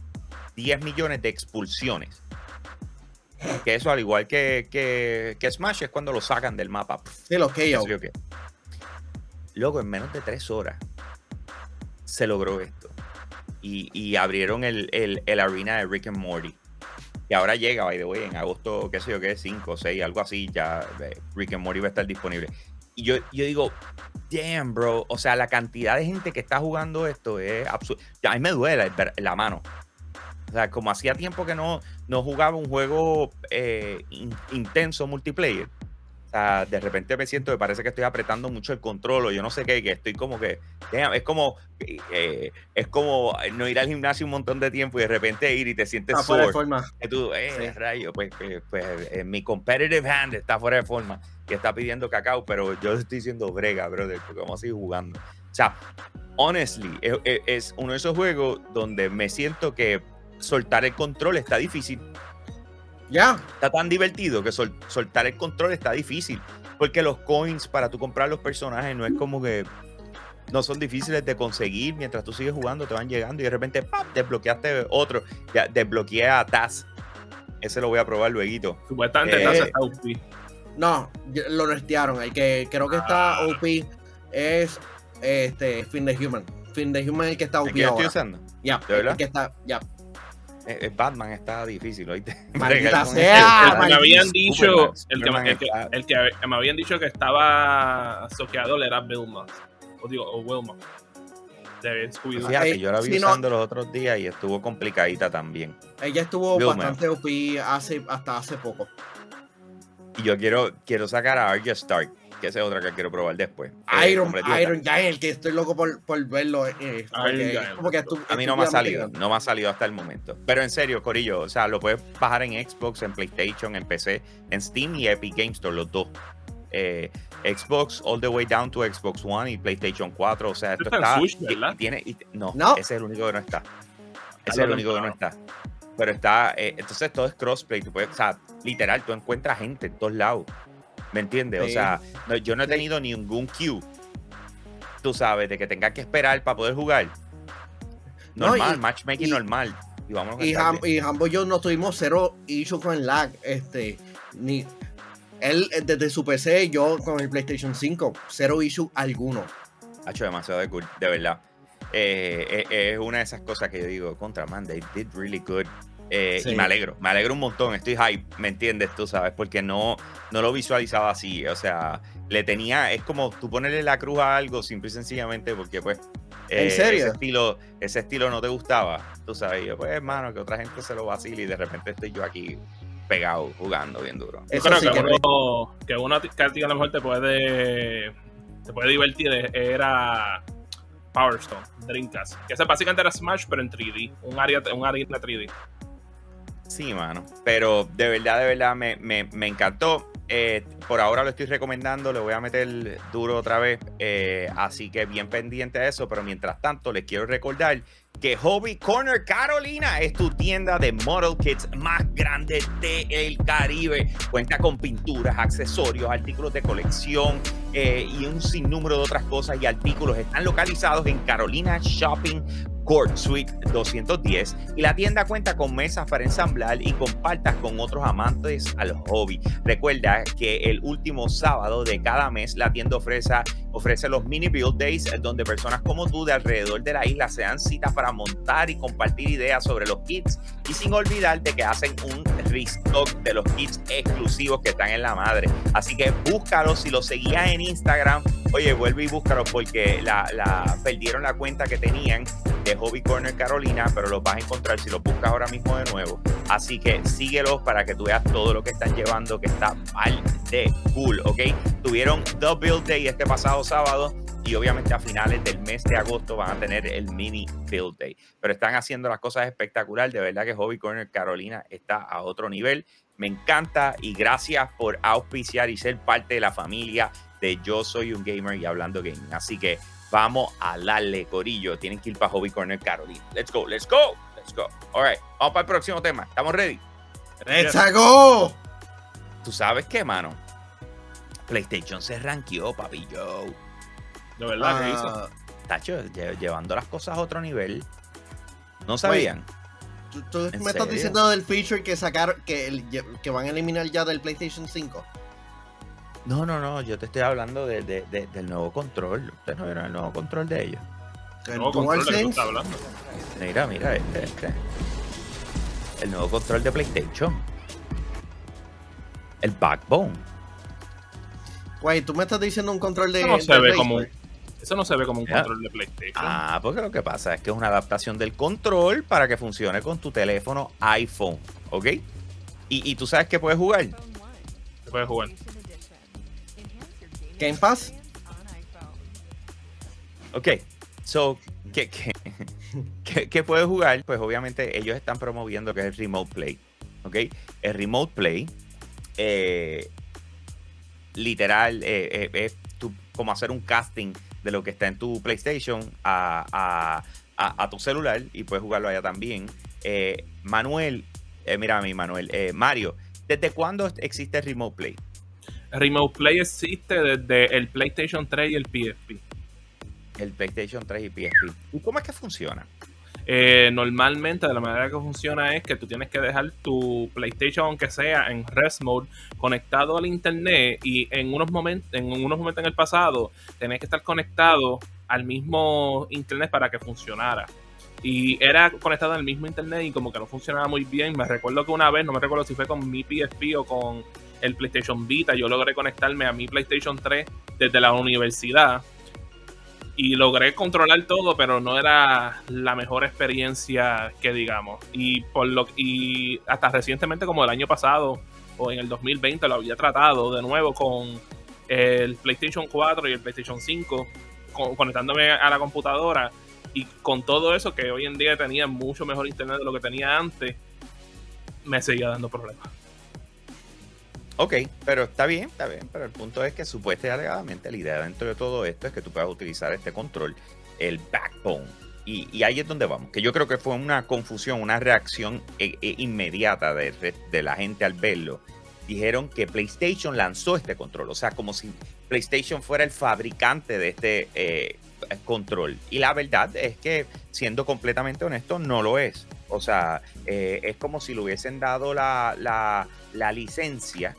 10 millones de expulsiones. Que eso, al igual que, que, que Smash, es cuando lo sacan del mapa. Sí, los KO. yo. Luego, en menos de tres horas, se logró esto. Y, y abrieron el, el, el arena de Rick and Morty. Y ahora llega, by the way, en agosto, qué sé yo qué, 5 o 6, algo así, ya eh, Rick and Morty va a estar disponible. Y yo, yo digo, damn, bro. O sea, la cantidad de gente que está jugando esto es absurdo. A mí me duele la mano. O sea, como hacía tiempo que no, no jugaba un juego eh, in- intenso multiplayer. O sea, de repente me siento que parece que estoy apretando mucho el control o yo no sé qué, que estoy como que damn, es como eh, es como no ir al gimnasio un montón de tiempo y de repente ir y te sientes Está fuera de forma. Que tú, eh, Sí. rayo, pues, pues, pues, eh, mi competitive hand está fuera de forma y está pidiendo cacao, pero yo estoy diciendo brega, brother, porque vamos a seguir jugando. O sea, honestly, es, es- es uno de esos juegos donde me siento que soltar el control está difícil. Ya. Está tan divertido que sol- soltar el control está difícil. Porque los coins para tú comprar los personajes no es como que no son difíciles de conseguir mientras tú sigues jugando, te van llegando y de repente ¡pap! desbloqueaste otro. Ya desbloqueé a Taz. Ese lo voy a probar luego. Supuestamente Eh, Taz está OP. No, lo nestearon. El que creo que está Ah. OP es este Fin de Human. Fin de Human es el que está ¿El OP que estoy ahora. usando? Ya, ¿De verdad? el que está, ya. Eh, Batman está difícil, ¿oíste? (laughs) Maldita sea, El que me habían dicho, el que, Superman el que- está- el que me habían dicho que estaba soqueador era Vilma. O digo, o Wilma. De Scooby-Doo. Yo la vi si no- usando los otros días y estuvo complicadita también. Ella estuvo Vilma. bastante OP hace, hasta hace poco. Y yo quiero, quiero sacar a Arya Stark, que esa es otra que quiero probar después. Eh, Iron, completita. Iron Giant, que estoy loco por, por verlo. eh, porque Giant. es como que estu- A mí no me ha salido, no me ha salido hasta el momento. Pero en serio, Corillo, o sea, lo puedes bajar en Xbox, en PlayStation, en PC, en Steam y Epic Games Store, los dos. Eh, Xbox all the way down to Xbox One y PlayStation 4, o sea, esto Está. Switch, tiene, y- no, No. ese es el único que no está. Ese es el único que no está. Pero está, eh, entonces todo es crossplay, tú puedes, o sea, literal, tú encuentras gente en todos lados. ¿Me entiendes? O sea, no- yo no he Sí. tenido ningún queue, tú sabes, de que tengas que esperar para poder jugar. No, Normal, y- matchmaking y- normal. Y vamos Y, Ham, y Hambo y yo no tuvimos cero issue con lag. Este, ni, él eh, desde su PC, yo con el PlayStation 5, cero issue alguno. Ha hecho demasiado de cool, de verdad. Eh, eh, es una de esas cosas que yo digo, contra man, they did really good. Eh, Sí. Y me alegro, me alegro un montón, estoy hype, ¿me entiendes? Tú sabes, porque no, no lo visualizaba así, o sea, le tenía, es como tú ponerle la cruz a algo simple y sencillamente porque pues... ¿En serio? Ese estilo, ese estilo no te gustaba, tú sabes, y yo pues hermano, que otra gente se lo vacile y de repente estoy yo aquí pegado, jugando bien duro. Yo creo sí que, que no. uno, que una que a lo mejor te puede, te puede divertir era Power Stone, Dreamcast. Que ese básicamente era Smash, pero en 3D. Un área, un área 3D. Sí, mano. Pero de verdad, de verdad, me, me- encantó. Eh, por ahora lo estoy recomendando, le voy a meter duro otra vez. eh, así que bien pendiente a eso. Pero mientras tanto, les quiero recordar que Hobby Corner Carolina es tu tienda de model kits más grande del Caribe. Cuenta con pinturas, accesorios, artículos de colección eh, y un sinnúmero de otras cosas y artículos. Están localizados en Carolina Shopping Court Suite 210 y la tienda cuenta con mesas para ensamblar y compartas con otros amantes al hobby. Recuerda que el último sábado de cada mes la tienda ofrece, ofrece los mini build days eh, donde personas como tú de alrededor de la isla se dan citas para montar y compartir ideas sobre los kits y sin olvidar de que hacen un restock de los kits exclusivos que están en la madre. Así que búscalos si los seguías en Instagram. Oye, vuelve y búscalos porque la, la- perdieron la cuenta que tenían Hobby Corner Carolina, pero los vas a encontrar si los buscas ahora mismo de nuevo. Así que síguelos para que tú veas todo lo que están llevando, que está mal de cool, ¿ok? Tuvieron The Build Day este pasado sábado y obviamente a finales del mes de agosto van a tener el mini Build Day. Pero están haciendo las cosas espectacular, de verdad que Hobby Corner Carolina está a otro nivel. Me encanta y gracias por auspiciar y ser parte de la familia de Yo Soy un Gamer y Hablando Gaming. Así que vamos a darle, Corillo. Tienen que ir para Hobby Corner Carolina. Let's go, let's go, let's go. All right, vamos para el próximo tema. ¿Estamos ready? ¡Let's go! ¿Tú sabes qué, mano? PlayStation se ranqueó, papi Joe. De verdad hizo. Ah, Tacho, lle- llevando las cosas a otro nivel. ¿No sabían? ¿Tú, tú me ¿En estás diciendo del feature que sacaron, que, el- que van a eliminar ya del PlayStation 5? No, no, no. Yo te estoy hablando de- de- de- del nuevo control. ¿Ustedes no vieron el nuevo control de ellos? El No, control de estás hablando. Mira, mira, este, este. El nuevo control de PlayStation. El Backbone. Güey, tú me estás diciendo un control de. Eso no se ve como eso no se ve como un Ya. control de PlayStation. Ah, porque lo que pasa es que es una adaptación del control para que funcione con tu teléfono iPhone, ¿ok? Y, y tú sabes que puedes jugar. Se puede jugar. Game Pass. Ok, so, ¿qué, (laughs) qué, qué- puedes jugar? Pues obviamente ellos están promoviendo que es el Remote Play. Ok, el Remote Play, eh, literal, eh, eh, es como hacer un casting de lo que está en tu PlayStation a, a- a- a tu celular y puedes jugarlo allá también. Manuel, mira a mí, Manuel, Mario, ¿desde cuándo existe el Remote Play? Remote Play existe desde el PlayStation 3 y el PSP. El PlayStation 3 y PSP. ¿Y cómo es que funciona? Eh, normalmente de la manera que funciona es que tú tienes que dejar tu PlayStation, aunque sea en rest mode, conectado al internet y en unos momentos, en unos momentos en el pasado, tenés que estar conectado al mismo internet para que funcionara. Y era conectado al mismo internet y como que no funcionaba muy bien. Me recuerdo que una vez, no me recuerdo si fue con mi PSP o con el PlayStation Vita, yo logré conectarme a mi PlayStation 3 desde la universidad y logré controlar todo, pero no era la mejor experiencia que digamos. Y por lo y hasta recientemente, como el año pasado o en el 2020, lo había tratado de nuevo con el PlayStation 4 y el PlayStation 5, co- conectándome a la computadora. Y con todo eso, que hoy en día tenía mucho mejor internet de lo que tenía antes, me seguía dando problemas. Ok, pero está bien, está bien. Pero el punto es que supuestamente alegadamente la idea dentro de todo esto es que tú puedas utilizar este control, el backbone. Y, ahí es donde vamos. Que yo creo que fue una confusión, una reacción eh, eh, inmediata de, de la gente al verlo. Dijeron que PlayStation lanzó este control. O sea, como si PlayStation fuera el fabricante de este eh, control. Y la verdad es que, siendo completamente honesto, no lo es. O sea, es como si le hubiesen dado la- la licencia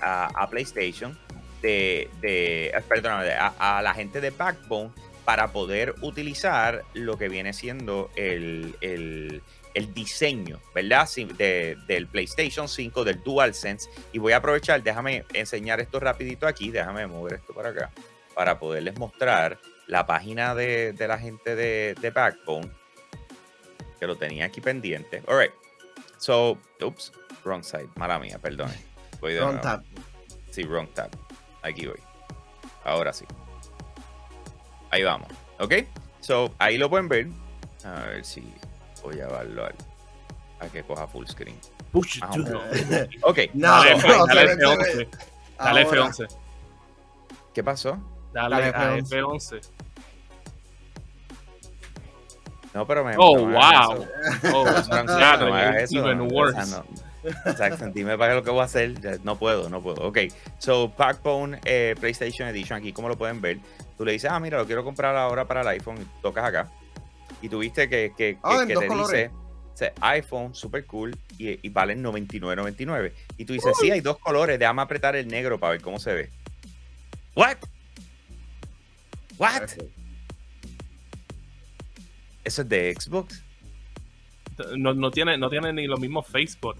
a, PlayStation de, de eh, perdóname, a, la gente de Backbone para poder utilizar lo que viene siendo el, el- el diseño, ¿verdad? De- del PlayStation 5, del DualSense. Y voy a aprovechar, déjame enseñar esto rapidito aquí, déjame mover esto para acá, para poderles mostrar la página de, de la gente de, de Backbone, que lo tenía aquí pendiente. All right. So, oops, wrong side, mala mía, perdone. Voy de Front nuevo. tab. Sí, wrong tab. Aquí voy. Ahora sí. Ahí vamos. ¿Ok? So, ahí lo pueden ver. A ver si voy a llevarlo al- a que coja full screen. Push Ah, (laughs) Ok. No, Dale, no, F- dale se ve- F11. Dale ahora. F11. ¿Qué pasó? Dale, Dale a F11. F11. No, pero me. Oh, no wow. Oh, no no, no. Jackson, dime para lo que voy a hacer. No puedo, no puedo. Ok, so Backbone eh, PlayStation Edition, aquí como lo pueden ver, tú le dices, ah, mira, lo quiero comprar ahora para el iPhone, y tocas acá. Y tú viste que, que, que- Ah, que te colores. dice, iPhone, super cool, y, y valen 99.99. Y tú dices, sí, hay dos colores, déjame apretar el negro para ver cómo se ve. What? What? ¿Eso es de Xbox? No, no, tiene, no tiene ni los mismos Facebook.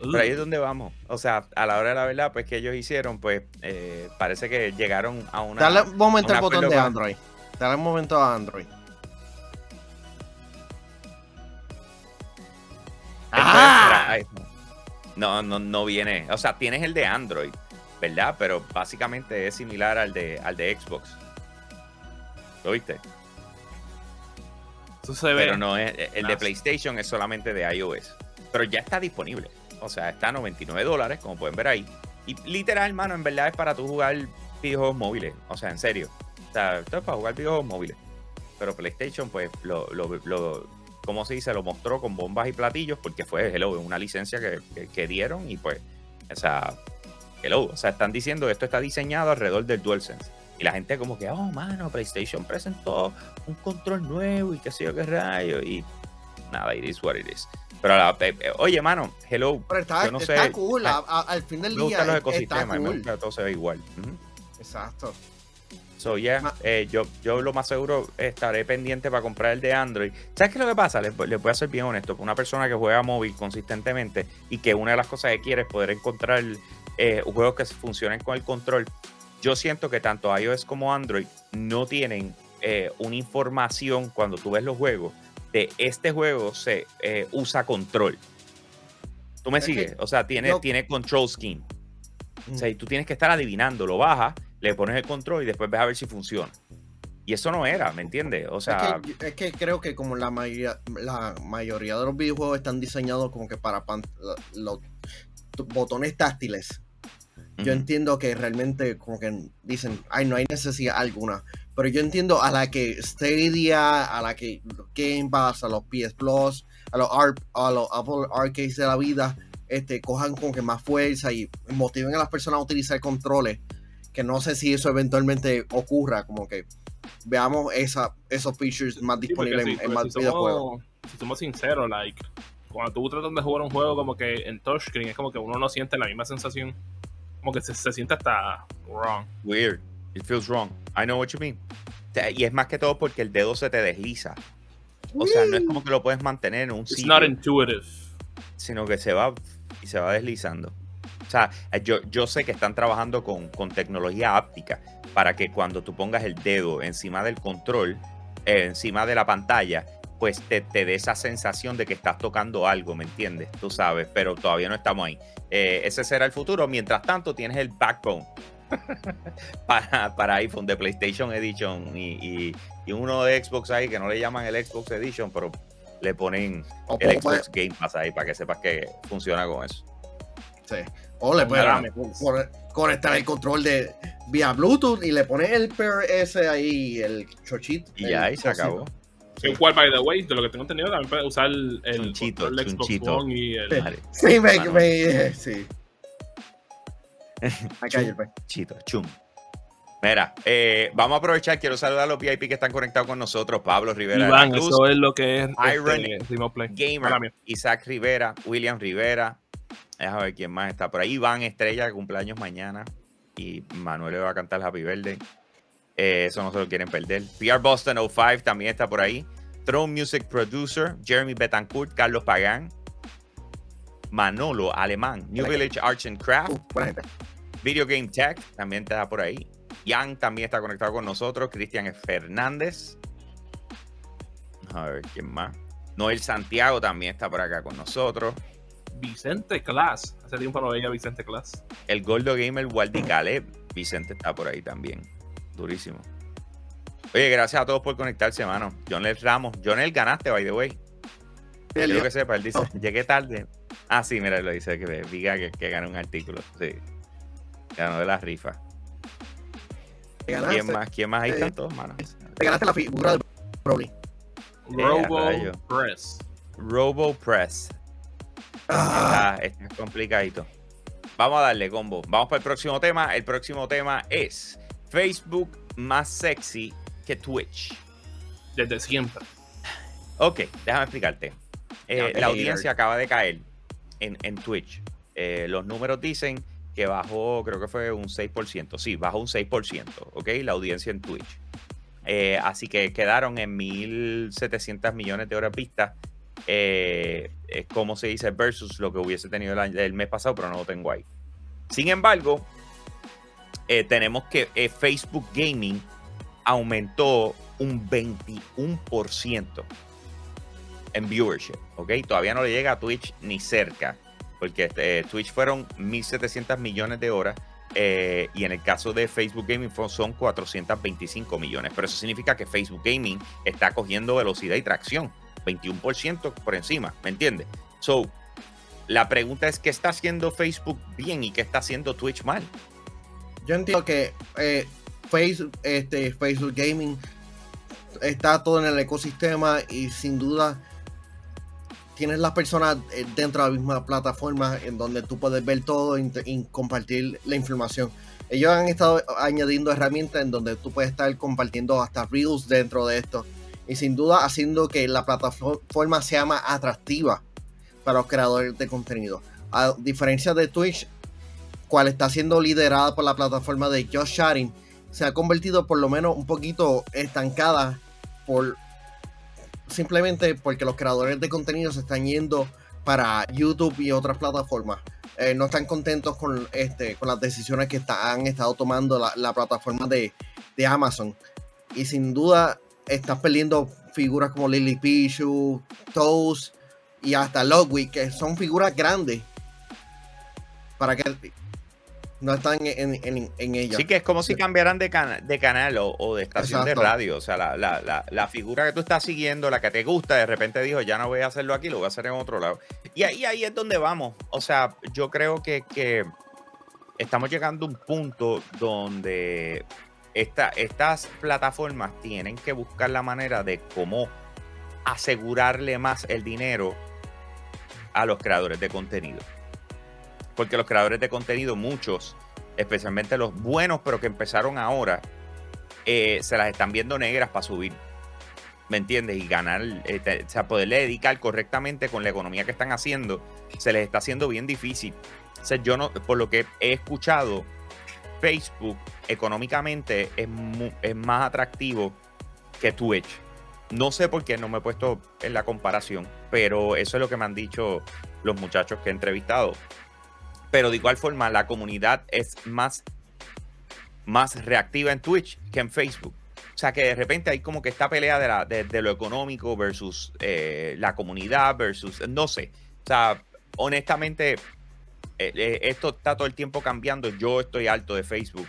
Pero ahí es donde vamos. O sea, a la hora de la verdad, pues que ellos hicieron, pues eh, parece que llegaron a una. Dale un momento al botón de con- Android. Dale un momento a Android. ¡Ah! No, no, no viene. O sea, tienes el de Android, ¿verdad? Pero básicamente es similar al de, al de Xbox. ¿Lo viste? Eso se ve. Pero no es. El de. PlayStation es solamente de iOS. Pero ya está disponible. O sea, está a 99 dólares, como pueden ver ahí. Y literal, hermano, en verdad es para tú jugar videojuegos móviles. O sea, en serio. O sea, esto es para jugar videojuegos móviles. Pero PlayStation, pues, lo, lo, lo ¿cómo se dice? Lo mostró con bombas y platillos porque fue, hello, una licencia que, que- que dieron y pues, o sea, hello. O sea, están diciendo que esto está diseñado alrededor del DualSense. Y la gente como que, oh, mano, PlayStation presentó un control nuevo y qué sé yo qué rayo. Y nada, it is what it is. Pero, la- eh, eh, oye, mano, hello. Pero está, Yo no está sé. cool. a- a- al fin del Me día gustan los ecosistemas, me gusta que todo se ve igual. Exacto. So, yeah, eh, yo, yo lo más seguro estaré pendiente para comprar el de Android. ¿Sabes qué es lo que pasa? Les, voy- les voy a ser bien honesto. Una persona que juega móvil consistentemente y que una de las cosas que quiere es poder encontrar eh, juegos que funcionen con el control. Yo siento que tanto iOS como Android no tienen eh, una información cuando tú ves los juegos de este juego se eh, usa control. ¿Tú me Es sigues? O sea, tiene, tiene control scheme. O Mm. sea, y tú tienes que estar adivinando, lo bajas, le pones el control y después ves a ver si funciona. Y eso no era, ¿me entiendes? O sea, es, que, es que creo que como la mayoría, la mayoría de los videojuegos están diseñados como que para pan- los botones táctiles. Yo entiendo que realmente como que dicen, ay, no hay necesidad alguna. Pero yo entiendo a la que Stadia, a la que Game Pass, a los PS Plus, a los, Ar- a los Apple Arcades de la vida, este, cojan como que más fuerza y motiven a las personas a utilizar controles. Que no sé si eso eventualmente ocurra, como que veamos esa, esos features más Sí, disponibles si- en, en más si videojuegos. somos, si somos sinceros, like, cuando tú tratas de jugar un juego como que en touchscreen, es como que uno no siente la misma sensación. Como que se, se siente hasta wrong. weird. It feels wrong. I know what you mean. Y es más que todo porque el dedo se te desliza. O sea, no es como que lo puedes mantener en un It's sitio, not intuitive. sino que se va y se va deslizando. O sea, yo, yo sé que están trabajando con, con tecnología áptica para que cuando tú pongas el dedo encima del control, eh, encima de la pantalla, pues te, te dé esa sensación de que estás tocando algo, ¿me entiendes? Tú sabes, pero todavía no estamos ahí. Eh, ese será el futuro. Mientras tanto, tienes el backbone (laughs) para, para iPhone de PlayStation Edition y, y- y uno de Xbox ahí que no le llaman el Xbox Edition, pero le ponen O, el Xbox Game Pass ahí para que sepas que funciona con eso. sí. O le puedes con- conectar el control de vía Bluetooth y le pones el PRS ahí, el chochito. Y ya ahí se cosito. Acabó. El cual, by the way, de lo que tengo entendido, también puedes usar el, el Chunchito, control Xbox chunchito. One y el... Sí. Vale, Sí, me, me- sí. (laughs) Acá hay el pe- chito, chum. Mira, eh, vamos a aprovechar, quiero saludar a los VIP que están conectados con nosotros. Pablo Rivera, Iván, Cruz, eso es lo que es Iron este, Remote Play. Gamer. Isaac Rivera, William Rivera. Déjame ver quién más está por ahí. Iván Estrella, cumpleaños mañana. Y Manuel le va a cantar Happy Birthday. Eh, eso no se lo quieren perder. PR Boston 05 también está por ahí. Throne Music Producer, Jeremy Betancourt, Carlos Pagán. Manolo Alemán, New Village Arts and Craft. Uh, buena gente. Video Game Tech también está por ahí. Jan también está conectado con nosotros. Cristian Fernández. A ver, ¿quién más? Noel Santiago también está por acá con nosotros. Vicente Class. Hace tiempo no veía Vicente Class. El Gordo Gamer Waldi Caleb. Vicente está por ahí también. Durísimo. Oye, gracias a todos por conectarse, mano. Jonel Ramos. Jonel, ganaste, by the way. Quiero que sepa, él dice, llegué tarde. Ah, sí, mira, lo dice que diga que, que ganó un artículo. Sí. Ganó de la rifa. Te ganaste, ¿Quién más? ¿Quién más? Ahí Eh, están todos, mano. te ganaste la figura de Broly. Robo. Press. Robo Press. Ah, Está, está complicadito. Vamos a darle combo. Vamos para el próximo tema. El próximo tema es Facebook más sexy que Twitch. Desde siempre. Ok, déjame explicarte. Eh, la hater. audiencia acaba de caer en, en Twitch. Eh, los números dicen que bajó, creo que fue un 6%. Sí, bajó un 6%, ¿ok? La audiencia en Twitch. Eh, así que quedaron en 1.700 millones de horas vistas. Eh, es como se dice versus lo que hubiese tenido el, año- el mes pasado, pero no lo tengo ahí. Sin embargo, eh, tenemos que eh, Facebook Gaming aumentó un 21% en viewership, ¿ok? Todavía no le llega a Twitch ni cerca, porque eh, Twitch fueron 1.700 millones de horas y en el caso de Facebook Gaming son 425 millones, pero eso significa que Facebook Gaming está cogiendo velocidad y tracción, 21% por encima, ¿me entiendes? So, la pregunta es, ¿qué está haciendo Facebook bien y qué está haciendo Twitch mal? Yo entiendo que eh, Facebook, este, Facebook Gaming está todo en el ecosistema y sin duda tienes las personas eh, dentro de la misma plataforma en donde tú puedes ver todo y, compartir la información. Ellos han estado añadiendo herramientas en donde tú puedes estar compartiendo hasta reels dentro de esto y sin duda haciendo que la plataforma sea más atractiva para los creadores de contenido. A diferencia de Twitch, cual está siendo liderada por la plataforma de Josh Sharing, se ha convertido por lo menos un poquito estancada por simplemente porque los creadores de contenido se están yendo para YouTube y otras plataformas. Eh, no están contentos con, este, con las decisiones que está- han estado tomando la, la plataforma de, de Amazon. Y sin duda están perdiendo figuras como Lily Pichu, Toast y hasta Ludwig, que son figuras grandes. Para que no están en, en, en ella. Sí, que es como si cambiaran de, cana- de canal o, o de estación Exacto. de radio. O sea, la, la- la- la figura que tú estás siguiendo, la que te gusta, de repente dijo, ya no voy a hacerlo aquí, lo voy a hacer en otro lado. Y ahí, ahí es donde vamos. O sea, yo creo que, que estamos llegando a un punto donde esta- estas plataformas tienen que buscar la manera de cómo asegurarle más el dinero a los creadores de contenido. Porque los creadores de contenido, muchos, especialmente los buenos, pero que empezaron ahora, eh, se las están viendo negras para subir. ¿Me entiendes? Y ganar, eh, te- o sea, poderle dedicar correctamente con la economía que están haciendo, se les está haciendo bien difícil. O sea, yo no, por lo que he escuchado, Facebook económicamente es más atractivo que Twitch. No sé por qué no me he puesto en la comparación, pero eso es lo que me han dicho los muchachos que he entrevistado. Pero de igual forma, la comunidad es más, más reactiva en Twitch que en Facebook. O sea que de repente hay como que esta pelea de, la- de- de lo económico versus eh, la comunidad versus, no sé. O sea, honestamente, eh, eh, esto está todo el tiempo cambiando. Yo estoy alto de Facebook.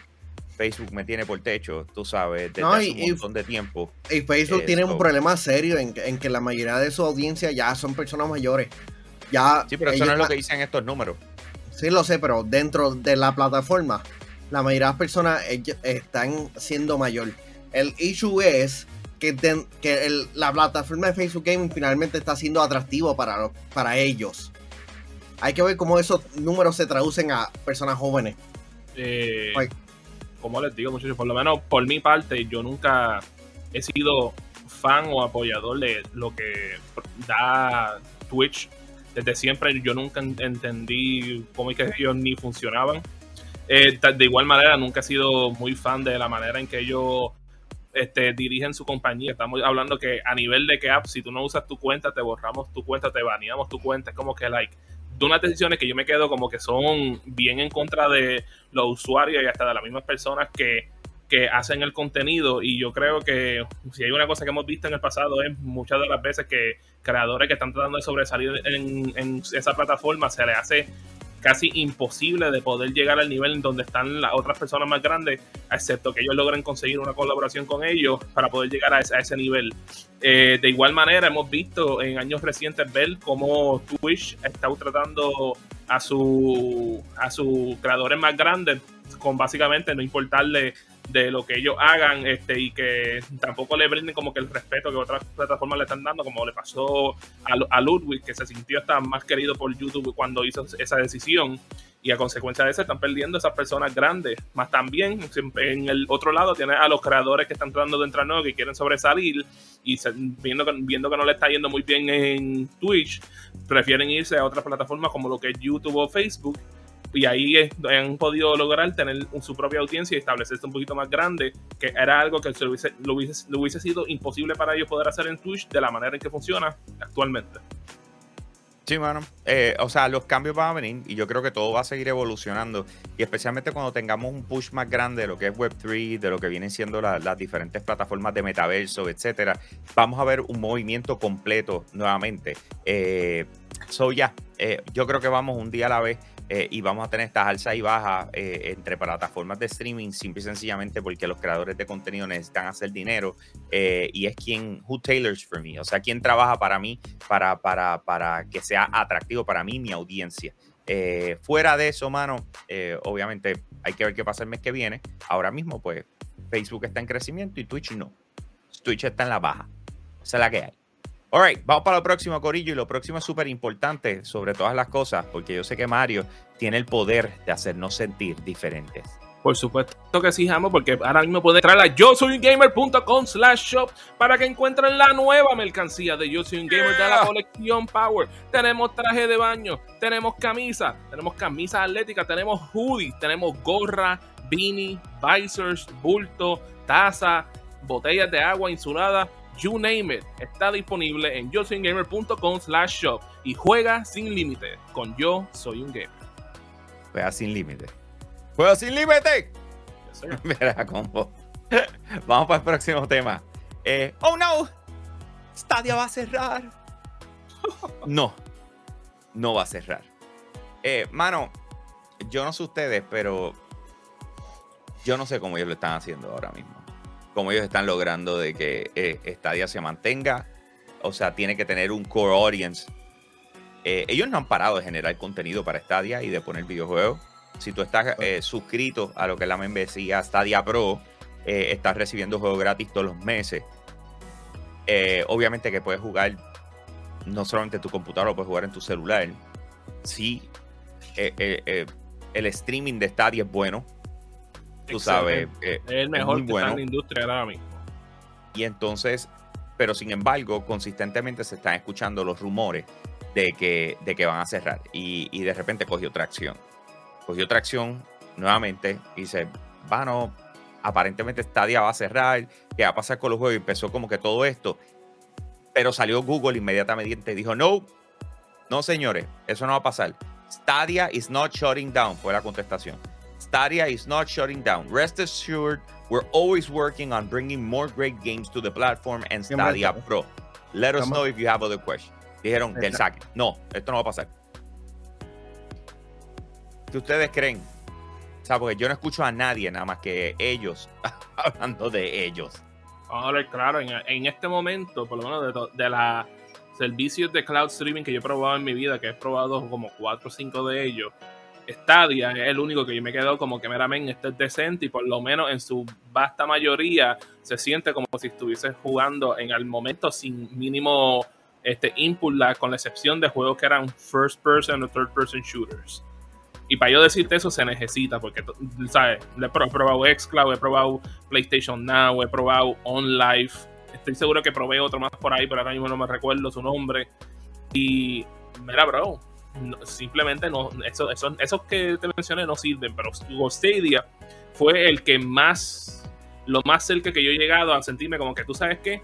Facebook me tiene por techo, tú sabes, desde No, hace y- un y- montón de tiempo. Y Facebook Eh, tiene so- un problema serio en, que- en que la mayoría de su audiencia ya son personas mayores. Ya Sí, pero eso ellos no es lo que dicen estos números. Sí, lo sé, pero dentro de la plataforma, la mayoría de las personas están siendo mayor. El issue es que, el- la plataforma de Facebook Gaming finalmente está siendo atractivo para, para ellos. Hay que ver cómo esos números se traducen a personas jóvenes. Eh, como les digo, muchachos, por lo menos por mi parte, yo nunca he sido fan o apoyador de lo que da Twitch. Desde siempre yo nunca en- entendí cómo es que ellos ni funcionaban. Eh, de igual manera, nunca he sido muy fan de la manera en que ellos este, dirigen su compañía. Estamos hablando que a nivel de que app, si tú no usas tu cuenta, te borramos tu cuenta, te baneamos tu cuenta. Es como que, like, de unas decisiones que yo me quedo como que son bien en contra de los usuarios y hasta de las mismas personas que, que hacen el contenido. Y yo creo que si hay una cosa que hemos visto en el pasado es muchas de las veces que creadores que están tratando de sobresalir en, esa plataforma se les hace casi imposible de poder llegar al nivel en donde están las otras personas más grandes, excepto que ellos logren conseguir una colaboración con ellos para poder llegar a ese, a ese nivel. Eh, de igual manera, hemos visto en años recientes ver cómo Twitch está tratando a su a sus creadores más grandes con básicamente no importarle de lo que ellos hagan este y que tampoco le brinden como que el respeto que otras plataformas le están dando como le pasó a, a Ludwig que se sintió hasta más querido por YouTube cuando hizo esa decisión y a consecuencia de eso están perdiendo esas personas grandes. Más también en el otro lado tienes a los creadores que están tratando de entrar nuevos que quieren sobresalir y se- viendo, viendo que no le está yendo muy bien en Twitch prefieren irse a otras plataformas como lo que es YouTube o Facebook y ahí han podido lograr tener su propia audiencia y establecerse un poquito más grande, que era algo que lo hubiese, lo hubiese, sido imposible para ellos poder hacer en Twitch de la manera en que funciona actualmente. Sí, mano. Eh, o sea, los cambios van a venir y yo creo que todo va a seguir evolucionando. Y especialmente cuando tengamos un push más grande de lo que es Web3, de lo que vienen siendo la- las diferentes plataformas de metaverso, etcétera, vamos a ver un movimiento completo nuevamente. Eh, so, ya, eh, yo creo que vamos un día a la vez eh, y vamos a tener estas alzas y bajas eh, entre plataformas de streaming, simple y sencillamente porque los creadores de contenido necesitan hacer dinero eh, y es quien, who tailors for me, o sea, quien trabaja para mí para, para, para que sea atractivo para mí, mi audiencia. Fuera de eso, mano, obviamente hay que ver qué pasa el mes que viene. Ahora mismo, pues, Facebook está en crecimiento y Twitch no. Twitch está en la baja. Esa es la que hay. Alright, vamos para lo próximo, Corillo. Y lo próximo es súper importante sobre todas las cosas, porque yo sé que Mario tiene el poder de hacernos sentir diferentes. Por supuesto que sí, Jamo, porque ahora mismo pueden entrar a yo soy un gamer.com slash shop para que encuentren la nueva mercancía de Yo soy un gamer de la colección Power. Tenemos traje de baño, tenemos camisa, tenemos camisas atléticas, tenemos hoodies, tenemos gorra, beanie, visors, bulto, taza, botellas de agua insulada, you name it. Está disponible en yo soy un gamer.com slash shop y juega sin límite con Yo soy un gamer. Juega sin límite. Juega sin límite. Verá (laughs) cómo. (laughs) Vamos para el próximo tema. Eh, oh no, Stadia va a cerrar. (laughs) No, no va a cerrar. Eh, mano, yo no sé ustedes, pero yo no sé cómo ellos lo están haciendo ahora mismo. Cómo ellos están logrando de que eh, Stadia se mantenga. O sea, tiene que tener un core audience. Eh, ellos no han parado de generar contenido para Stadia y de poner videojuegos. Si tú estás eh, suscrito a lo que es la membresía Stadia Pro, eh, estás recibiendo juegos gratis todos los meses. Obviamente que puedes jugar no solamente en tu computadora, lo puedes jugar en tu celular. Sí, el streaming de Stadia es bueno. Tú sabes, eh, Es el mejor muy que está en bueno. la industria ahora mismo. Y entonces, pero sin embargo, consistentemente se están escuchando los rumores de que, de que van a cerrar. Y, y de repente cogió tracción. Cogió tracción nuevamente y dice, bueno, aparentemente Stadia va a cerrar, ¿qué va a pasar con los juegos? Y empezó como que todo esto. Pero salió Google inmediatamente y dijo, no, no señores, eso no va a pasar. Stadia is not shutting down, fue la contestación. Stadia is not shutting down. Rest assured, we're always working on bringing more great games to the platform and Stadia. Pro. Let us know if you have other questions. Dijeron del saque. No, esto no va a pasar. ¿Qué ustedes creen? O sea, porque yo no escucho a nadie nada más que ellos (laughs) hablando de ellos. Vamos a ver, claro, en, en este momento, por lo menos de, de los servicios de cloud streaming que yo he probado en mi vida, que he probado como 4 o 5 de ellos, Stadia es el único que yo me he quedado como que meramente este es decente y por lo menos en su vasta mayoría se siente como si estuviese jugando en el momento sin mínimo este input con la excepción de juegos que eran first person o third person shooters. Y para yo decirte eso se necesita, porque, ¿sabes? He probado Xcloud, he probado PlayStation Now, he probado OnLive. Estoy seguro que probé otro más por ahí, pero ahora mismo no me recuerdo su nombre. Y, mira, bro, simplemente no, eso- eso- esos que te mencioné no sirven, pero Google fue el que más, lo más cerca que yo he llegado a sentirme como que tú sabes que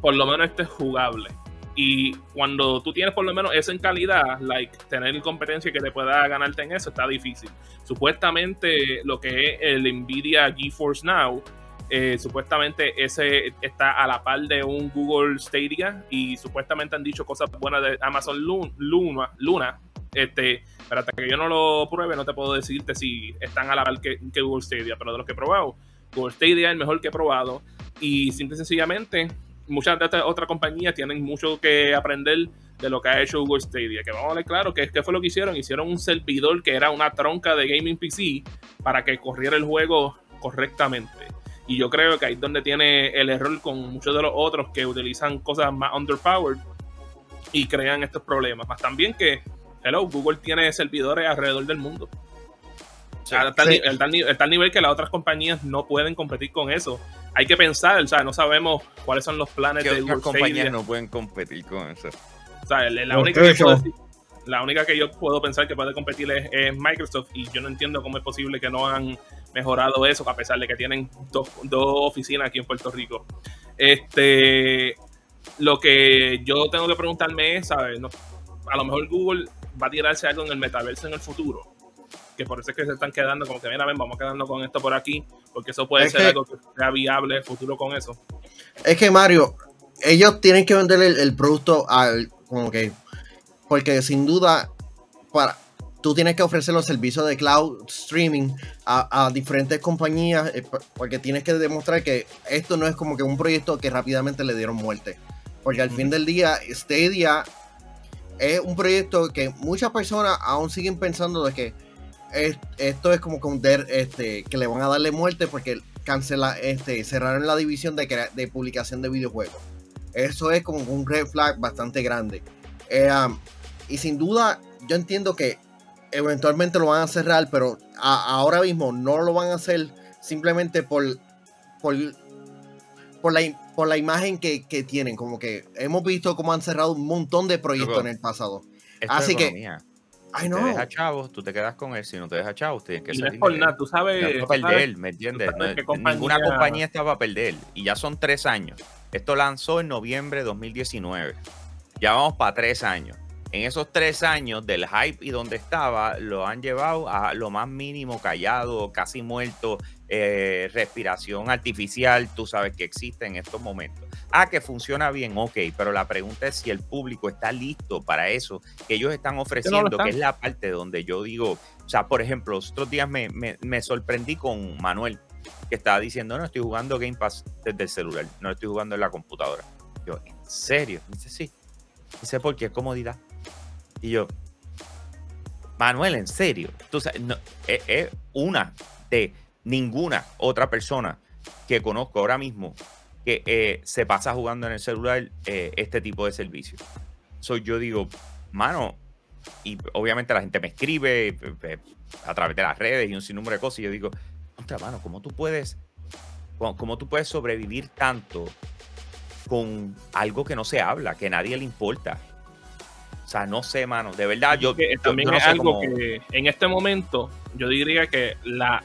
por lo menos esto es jugable. Y cuando tú tienes por lo menos eso en calidad, like, tener competencia que te pueda ganarte en eso está difícil. Supuestamente lo que es el Nvidia GeForce Now, eh, supuestamente ese está a la par de un Google Stadia y supuestamente han dicho cosas buenas de Amazon Lu- Luna, Luna este, pero hasta que yo no lo pruebe no te puedo decirte si están a la par que, Google Stadia, pero de los que he probado, Google Stadia es el mejor que he probado y simple y sencillamente muchas de estas otras compañías tienen mucho que aprender de lo que ha hecho Google Stadia. Que vamos a ver claro que, que fue lo que hicieron. Hicieron un servidor que era una tronca de gaming PC para que corriera el juego correctamente. Y yo creo que ahí es donde tiene el error con muchos de los otros que utilizan cosas más underpowered y crean estos problemas. Más también que, hello, Google tiene servidores alrededor del mundo. a tal, Sí. al tal ni- al tal nivel que las otras compañías no pueden competir con eso. Hay que pensar, o sea, no sabemos cuáles son los planes de otras Google compañías Stadia. no pueden competir con eso. O sea, la, la Los única que techos. puedo decir- la única que yo puedo pensar que puede competir es, es Microsoft y yo no entiendo cómo es posible que no han mejorado eso a pesar de que tienen dos, dos oficinas aquí en Puerto Rico. Este, lo que yo tengo que preguntarme es, ¿sabes? No, a lo mejor Google va a tirarse algo en el metaverso en el futuro. Que por eso es que se están quedando como que, mira, ven, vamos quedando con esto por aquí, porque eso puede Es ser que- algo que sea viable en el futuro con eso. Es que Mario, ellos tienen que vender el, el producto al, como que, porque sin duda, para, tú tienes que ofrecer los servicios de cloud streaming a, a diferentes compañías, eh, porque tienes que demostrar que esto no es como que un proyecto que rápidamente le dieron muerte. Porque al fin del día, Stadia es un proyecto que muchas personas aún siguen pensando de que es- esto es como der- este, que le van a darle muerte porque cancela, este, cerraron la división de, publicación de videojuegos. Eso es como un red flag bastante grande. Eh, um, y sin duda, yo entiendo que eventualmente lo van a cerrar, pero a- ahora mismo no lo van a hacer simplemente por, por, por, la, por la imagen que, que tienen. Como que hemos visto cómo han cerrado un montón de proyectos en el pasado. Esto Así es que-. Ay, Si no. te deja chavos, tú te quedas con él. Si no te deja chavos, tienes que Y no es salir por de él. nada, tú sabes. No tú sabes- ¿me entiendes? No- compañía- Ninguna compañía está para perder. Y ya son tres años. Esto lanzó en noviembre de 2019. Ya vamos para tres años. En esos tres años del hype y donde estaba, lo han llevado a lo más mínimo, callado, casi muerto, eh, respiración artificial, tú sabes que existe en estos momentos. Ah, que funciona bien, ok, pero la pregunta es si el público está listo para eso que ellos están ofreciendo, están. que es la parte donde yo digo, o sea, por ejemplo, los otros días me, me- me sorprendí con Manuel, que estaba diciendo, no, estoy jugando Game Pass desde el celular, no estoy jugando en la computadora. Yo, ¿en serio? Dice, sí. Dice, porque es comodidad. Y yo, Manuel, en serio. Sabes, no, es, es una de ninguna otra persona que conozco ahora mismo que eh, se pasa jugando en el celular eh, este tipo de servicio. So, yo digo, mano, y obviamente la gente me escribe eh, a través de las redes y un sinnúmero de cosas. Y yo digo, contra mano, ¿cómo tú puedes, cómo, tú puedes sobrevivir tanto con algo que no se habla, que nadie le importa? O sea, no sé, mano. De verdad, yo, que también yo no es algo cómo- que en este momento yo diría que la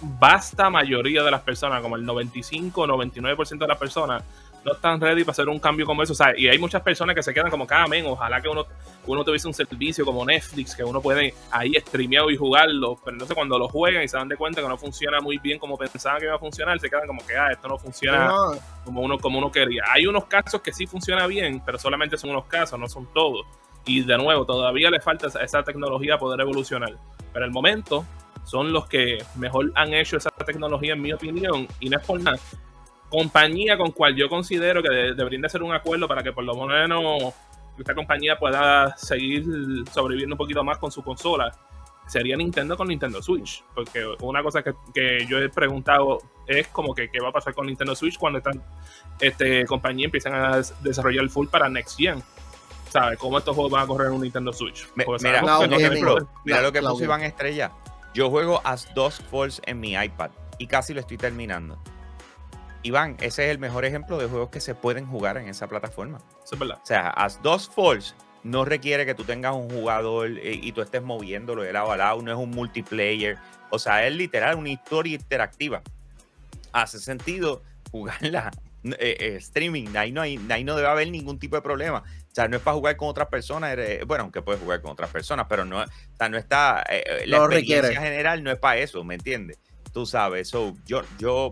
vasta mayoría de las personas, como el 95 o 99% de las personas, no están ready para hacer un cambio como eso. O sea, y hay muchas personas que se quedan como, cada men, ojalá que uno, uno tuviese un servicio como Netflix, que uno puede ahí streamear y jugarlo, pero entonces cuando lo juegan y se dan de cuenta que no funciona muy bien como pensaban que iba a funcionar, se quedan como que, ah, esto no funciona No, como uno, como uno quería. Hay unos casos que sí funciona bien, pero solamente son unos casos, no son todos. Y de nuevo, todavía le falta esa, esa tecnología poder evolucionar. Pero el momento son los que mejor han hecho esa tecnología, en mi opinión, y no es por nada. Compañía con cual yo considero que de- deberían de ser un acuerdo para que por lo menos esta compañía pueda seguir sobreviviendo un poquito más con su consola sería Nintendo con Nintendo Switch. Porque una cosa que, que yo he preguntado es como que qué va a pasar con Nintendo Switch cuando estas este, compañías empiezan a des- desarrollar el full para Next Gen. ¿Sabes? ¿Cómo estos juegos van a correr en un Nintendo Switch? Me- mira, no gaming. poder. Mira lo que puso. Iván Estrella. Yo juego As Dusk Falls en mi iPad y casi lo estoy terminando. Iván, ese es el mejor ejemplo de juegos que se pueden jugar en esa plataforma. Eso es verdad. O sea, As Dusk Falls no requiere que tú tengas un jugador eh, y tú estés moviéndolo de lado a lado, no es un multiplayer. O sea, es literal una historia interactiva. Hace sentido jugarla eh, eh, streaming, ahí no, hay, ahí no debe haber ningún tipo de problema. O sea, no es para jugar con otras personas, eres- bueno, aunque puedes jugar con otras personas, pero no, o sea, no está, eh, la No experiencia requiere. general no es para eso, ¿me entiendes? Tú sabes, so, yo, yo,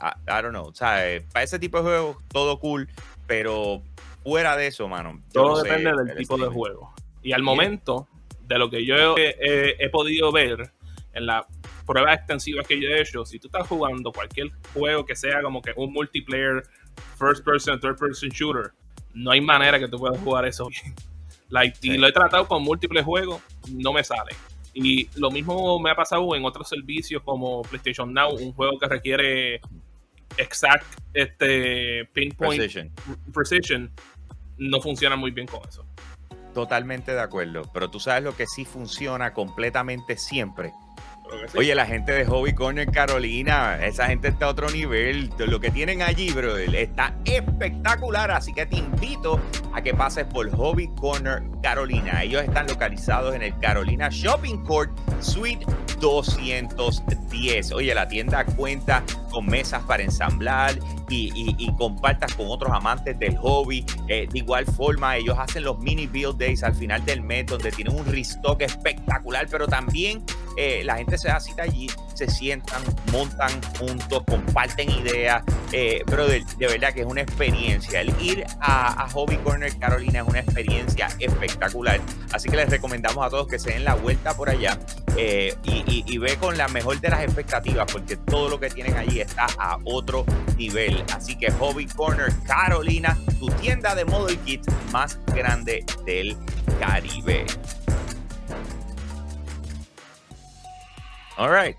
I, I don't know, o sea, eh, para ese tipo de juegos, todo cool, pero fuera de eso, mano. Todo no sé depende del el tipo de juego. Y al momento, de lo que yo he, he- he podido ver en las pruebas extensivas que yo he hecho, si tú estás jugando cualquier juego que sea como que un multiplayer, first person, third person shooter, no hay manera que tú puedas jugar eso (laughs) bien. Like, Y lo he tratado con múltiples juegos, no me sale. Y lo mismo me ha pasado en otros servicios como PlayStation Now, un juego que requiere exact este pinpoint Precision. precision, no funciona muy bien con eso. Totalmente de acuerdo, pero tú sabes lo que sí funciona completamente siempre. Oye, la gente de Hobby Corner Carolina, esa gente está a otro nivel. Lo que tienen allí, brother, está espectacular. Así que te invito a que pases por Hobby Corner Carolina. Ellos están localizados en el Carolina Shopping Court, Suite 210. Oye, la tienda cuenta con mesas para ensamblar y compartas con otros amantes del hobby. Eh, de igual forma, ellos hacen los mini build days al final del mes, donde tienen un restock espectacular, pero también eh, la gente se da cita allí, se sientan, montan juntos, comparten ideas. Eh, brother, de verdad que es una experiencia. El ir a, Hobby Corner Carolina es una experiencia espectacular. Así que les recomendamos a todos que se den la vuelta por allá eh, y, y- y ve con la mejor de las expectativas, porque todo lo que tienen allí está a otro nivel. Así que Hobby Corner Carolina, tu tienda de model kit más grande del Caribe. All right.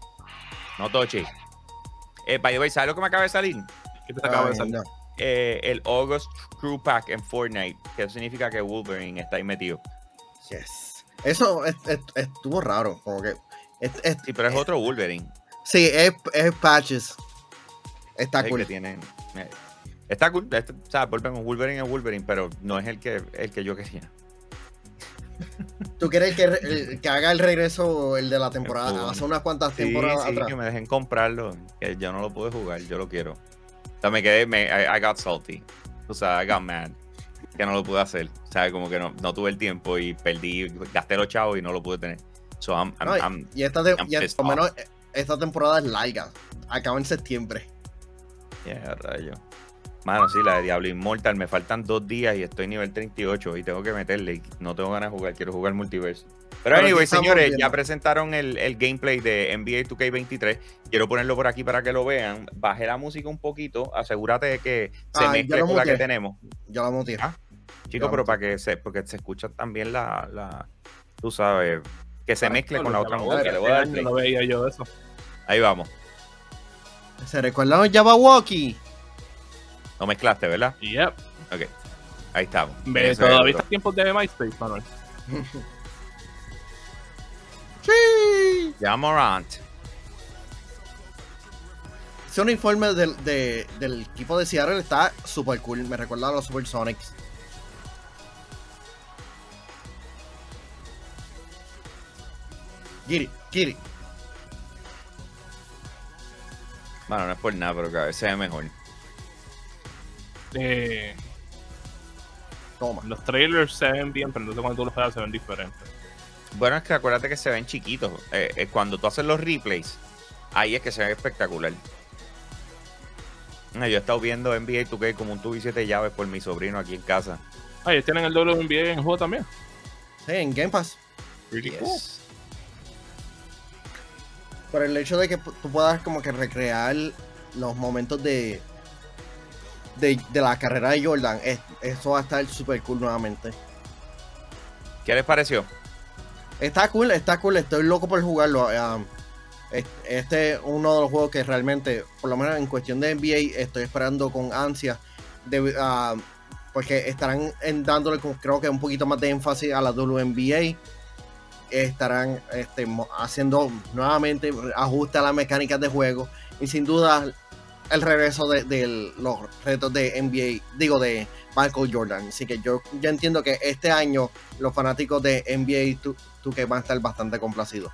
No toche. Eh, by the way, ¿sabes lo que me acaba de salir? ¿Qué te acaba de salir? no. Eh, el August Crew Pack en Fortnite, que significa que Wolverine está ahí metido. Yes. Eso es- es- estuvo raro. Como que. es- es- Sí, pero es otro Wolverine. sí, es, es patches. Está que cool. tienen. eh, Está cool. este- o sea, volvemos, Wolverine es Wolverine, pero no es el que, el que yo quería. ¿Tú quieres que, el- que haga el regreso, el de la temporada? Hace unas cuantas Sí, temporadas sí, atrás. que me dejen comprarlo. Que yo no lo pude jugar, yo lo quiero. O sea, me quedé, me, I, I got salty. O sea, I got mad. Que no lo pude hacer. O sea. Como que no, no tuve el tiempo y perdí, gasté los chavos y no lo pude tener. So I'm, I'm- No, y- I'm- y esta, I'm y lo menos eh, esta temporada es larga. Acaba en septiembre. yeah, rayo. Mano, sí, la de Diablo Immortal, me faltan dos días y estoy nivel 38 y tengo que meterle. y No tengo ganas de jugar, quiero jugar multiverso. Pero anyway, señores, viendo. ya presentaron el, el gameplay de NBA 2K23. Quiero ponerlo por aquí para que lo vean. Bajé la música un poquito, asegúrate de que se Ah, ya mezcle con la que tenemos. Yo la muteé. Ah, Chicos, Ya, pero para que se, porque se escucha también la, la tú sabes, que se mezcle con la otra música. música. Le voy a dar play. año no veía yo eso. Ahí vamos. ¿Se recuerdan los Jabberwocky? No mezclaste, ¿verdad? Yep. Ok. Ahí estamos. Ve, todavía duro. está tiempos de MySpace, Manuel. (laughs) Sí. Ya Morant. Ese uniforme del, de- del equipo de Seattle está super cool. Me recuerda a los Supersonics. Giri, Giri. Bueno, no es por nada, pero cada vez se ve mejor. Eh, Toma. los trailers se ven bien, pero entonces cuando tú los juegas se ven diferentes. Bueno, es que acuérdate que se ven chiquitos. Eh, eh, cuando tú haces los replays, ahí es que se ve espectacular. Ah, Yo he estado viendo NBA 2K como un tubo y siete llaves por mi sobrino aquí en casa. Ah, ellos tienen el WNBA en juego también. Sí, en Game Pass. Yes. Por el hecho de que tú puedas como que recrear los momentos de de, de la carrera de Jordan, es- eso va a estar super cool nuevamente. ¿Qué les pareció? Está cool, está cool, estoy loco por jugarlo. um, es- este es uno de los juegos que realmente, por lo menos en cuestión de NBA, estoy esperando con ansia. de- ah, porque estarán en- dándole creo que un poquito más de énfasis a la WNBA. Estarán este, haciendo nuevamente ajustes a las mecánicas de juego. Y sin duda el regreso de, de los retos de NBA, digo de Michael Jordan. Así que yo, yo entiendo que este año los fanáticos de NBA 2- 2K van a estar bastante complacidos.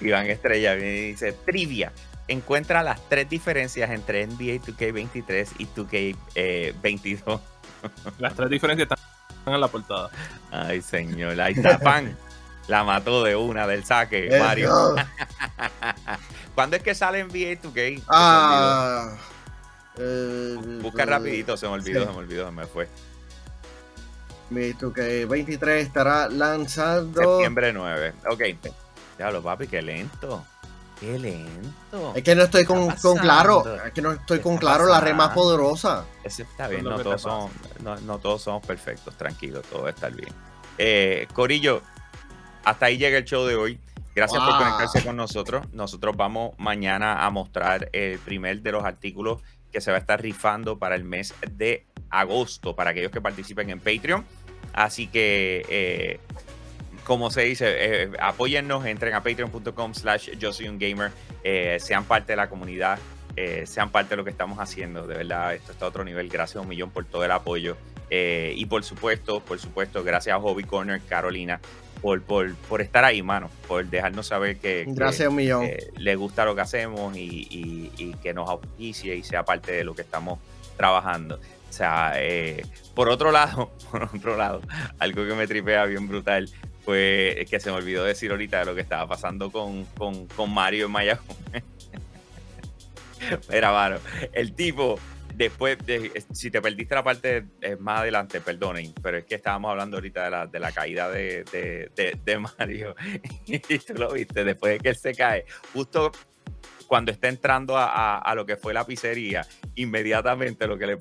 Iván Estrella viene y dice, trivia. Encuentra las tres diferencias entre NBA 2K23 y 2K22. Las tres diferencias están en la portada. Ay, señor, ahí está Pan. (laughs) La mató de una del saque, Mario. (laughs) ¿Cuándo es que sale NBA 2K? Se me Ah, eh. Busca rapidito, se me olvidó, sí. se me olvidó, se me fue. NBA 2K23 estará lanzando. Septiembre 9. Ok. Diablo, papi, qué lento. Qué lento. Es que no estoy con, claro. Es que no estoy ¿Qué con claro la red más poderosa. Ese está bien, Eso no todos, son, no, no todos somos perfectos, tranquilo, todo va a estar bien. Eh, Corillo, hasta ahí llega el show de hoy. Gracias por conectarse con nosotros. Nosotros vamos mañana a mostrar el primer de los artículos que se va a estar rifando para el mes de agosto, para aquellos que participen en Patreon. Así que, eh, como se dice, eh, apóyennos, entren a patreon.com slash yo soy un gamer, eh, sean parte de la comunidad, eh, sean parte de lo que estamos haciendo. De verdad, esto está a otro nivel. Gracias un millón por todo el apoyo. Y por supuesto, por supuesto, gracias a Hobby Corner, Carolina, por, por, por estar ahí, mano, por dejarnos saber que, Gracias millón. eh, le gusta lo que hacemos y, y- y que nos auspicie y sea parte de lo que estamos trabajando. O sea, eh, por otro lado, (laughs) por otro lado, algo que me tripea bien brutal fue que se me olvidó decir ahorita de lo que estaba pasando con, con, con Mario en Mayagüez. (laughs) Mira, mano, el tipo, después, de, si te perdiste la parte más adelante, perdonen, pero es que estábamos hablando ahorita de la, de la caída de, de, de- de Mario. (laughs) Y tú lo viste, después de que él se cae, justo cuando está entrando a, a- a lo que fue la pizzería, inmediatamente lo que le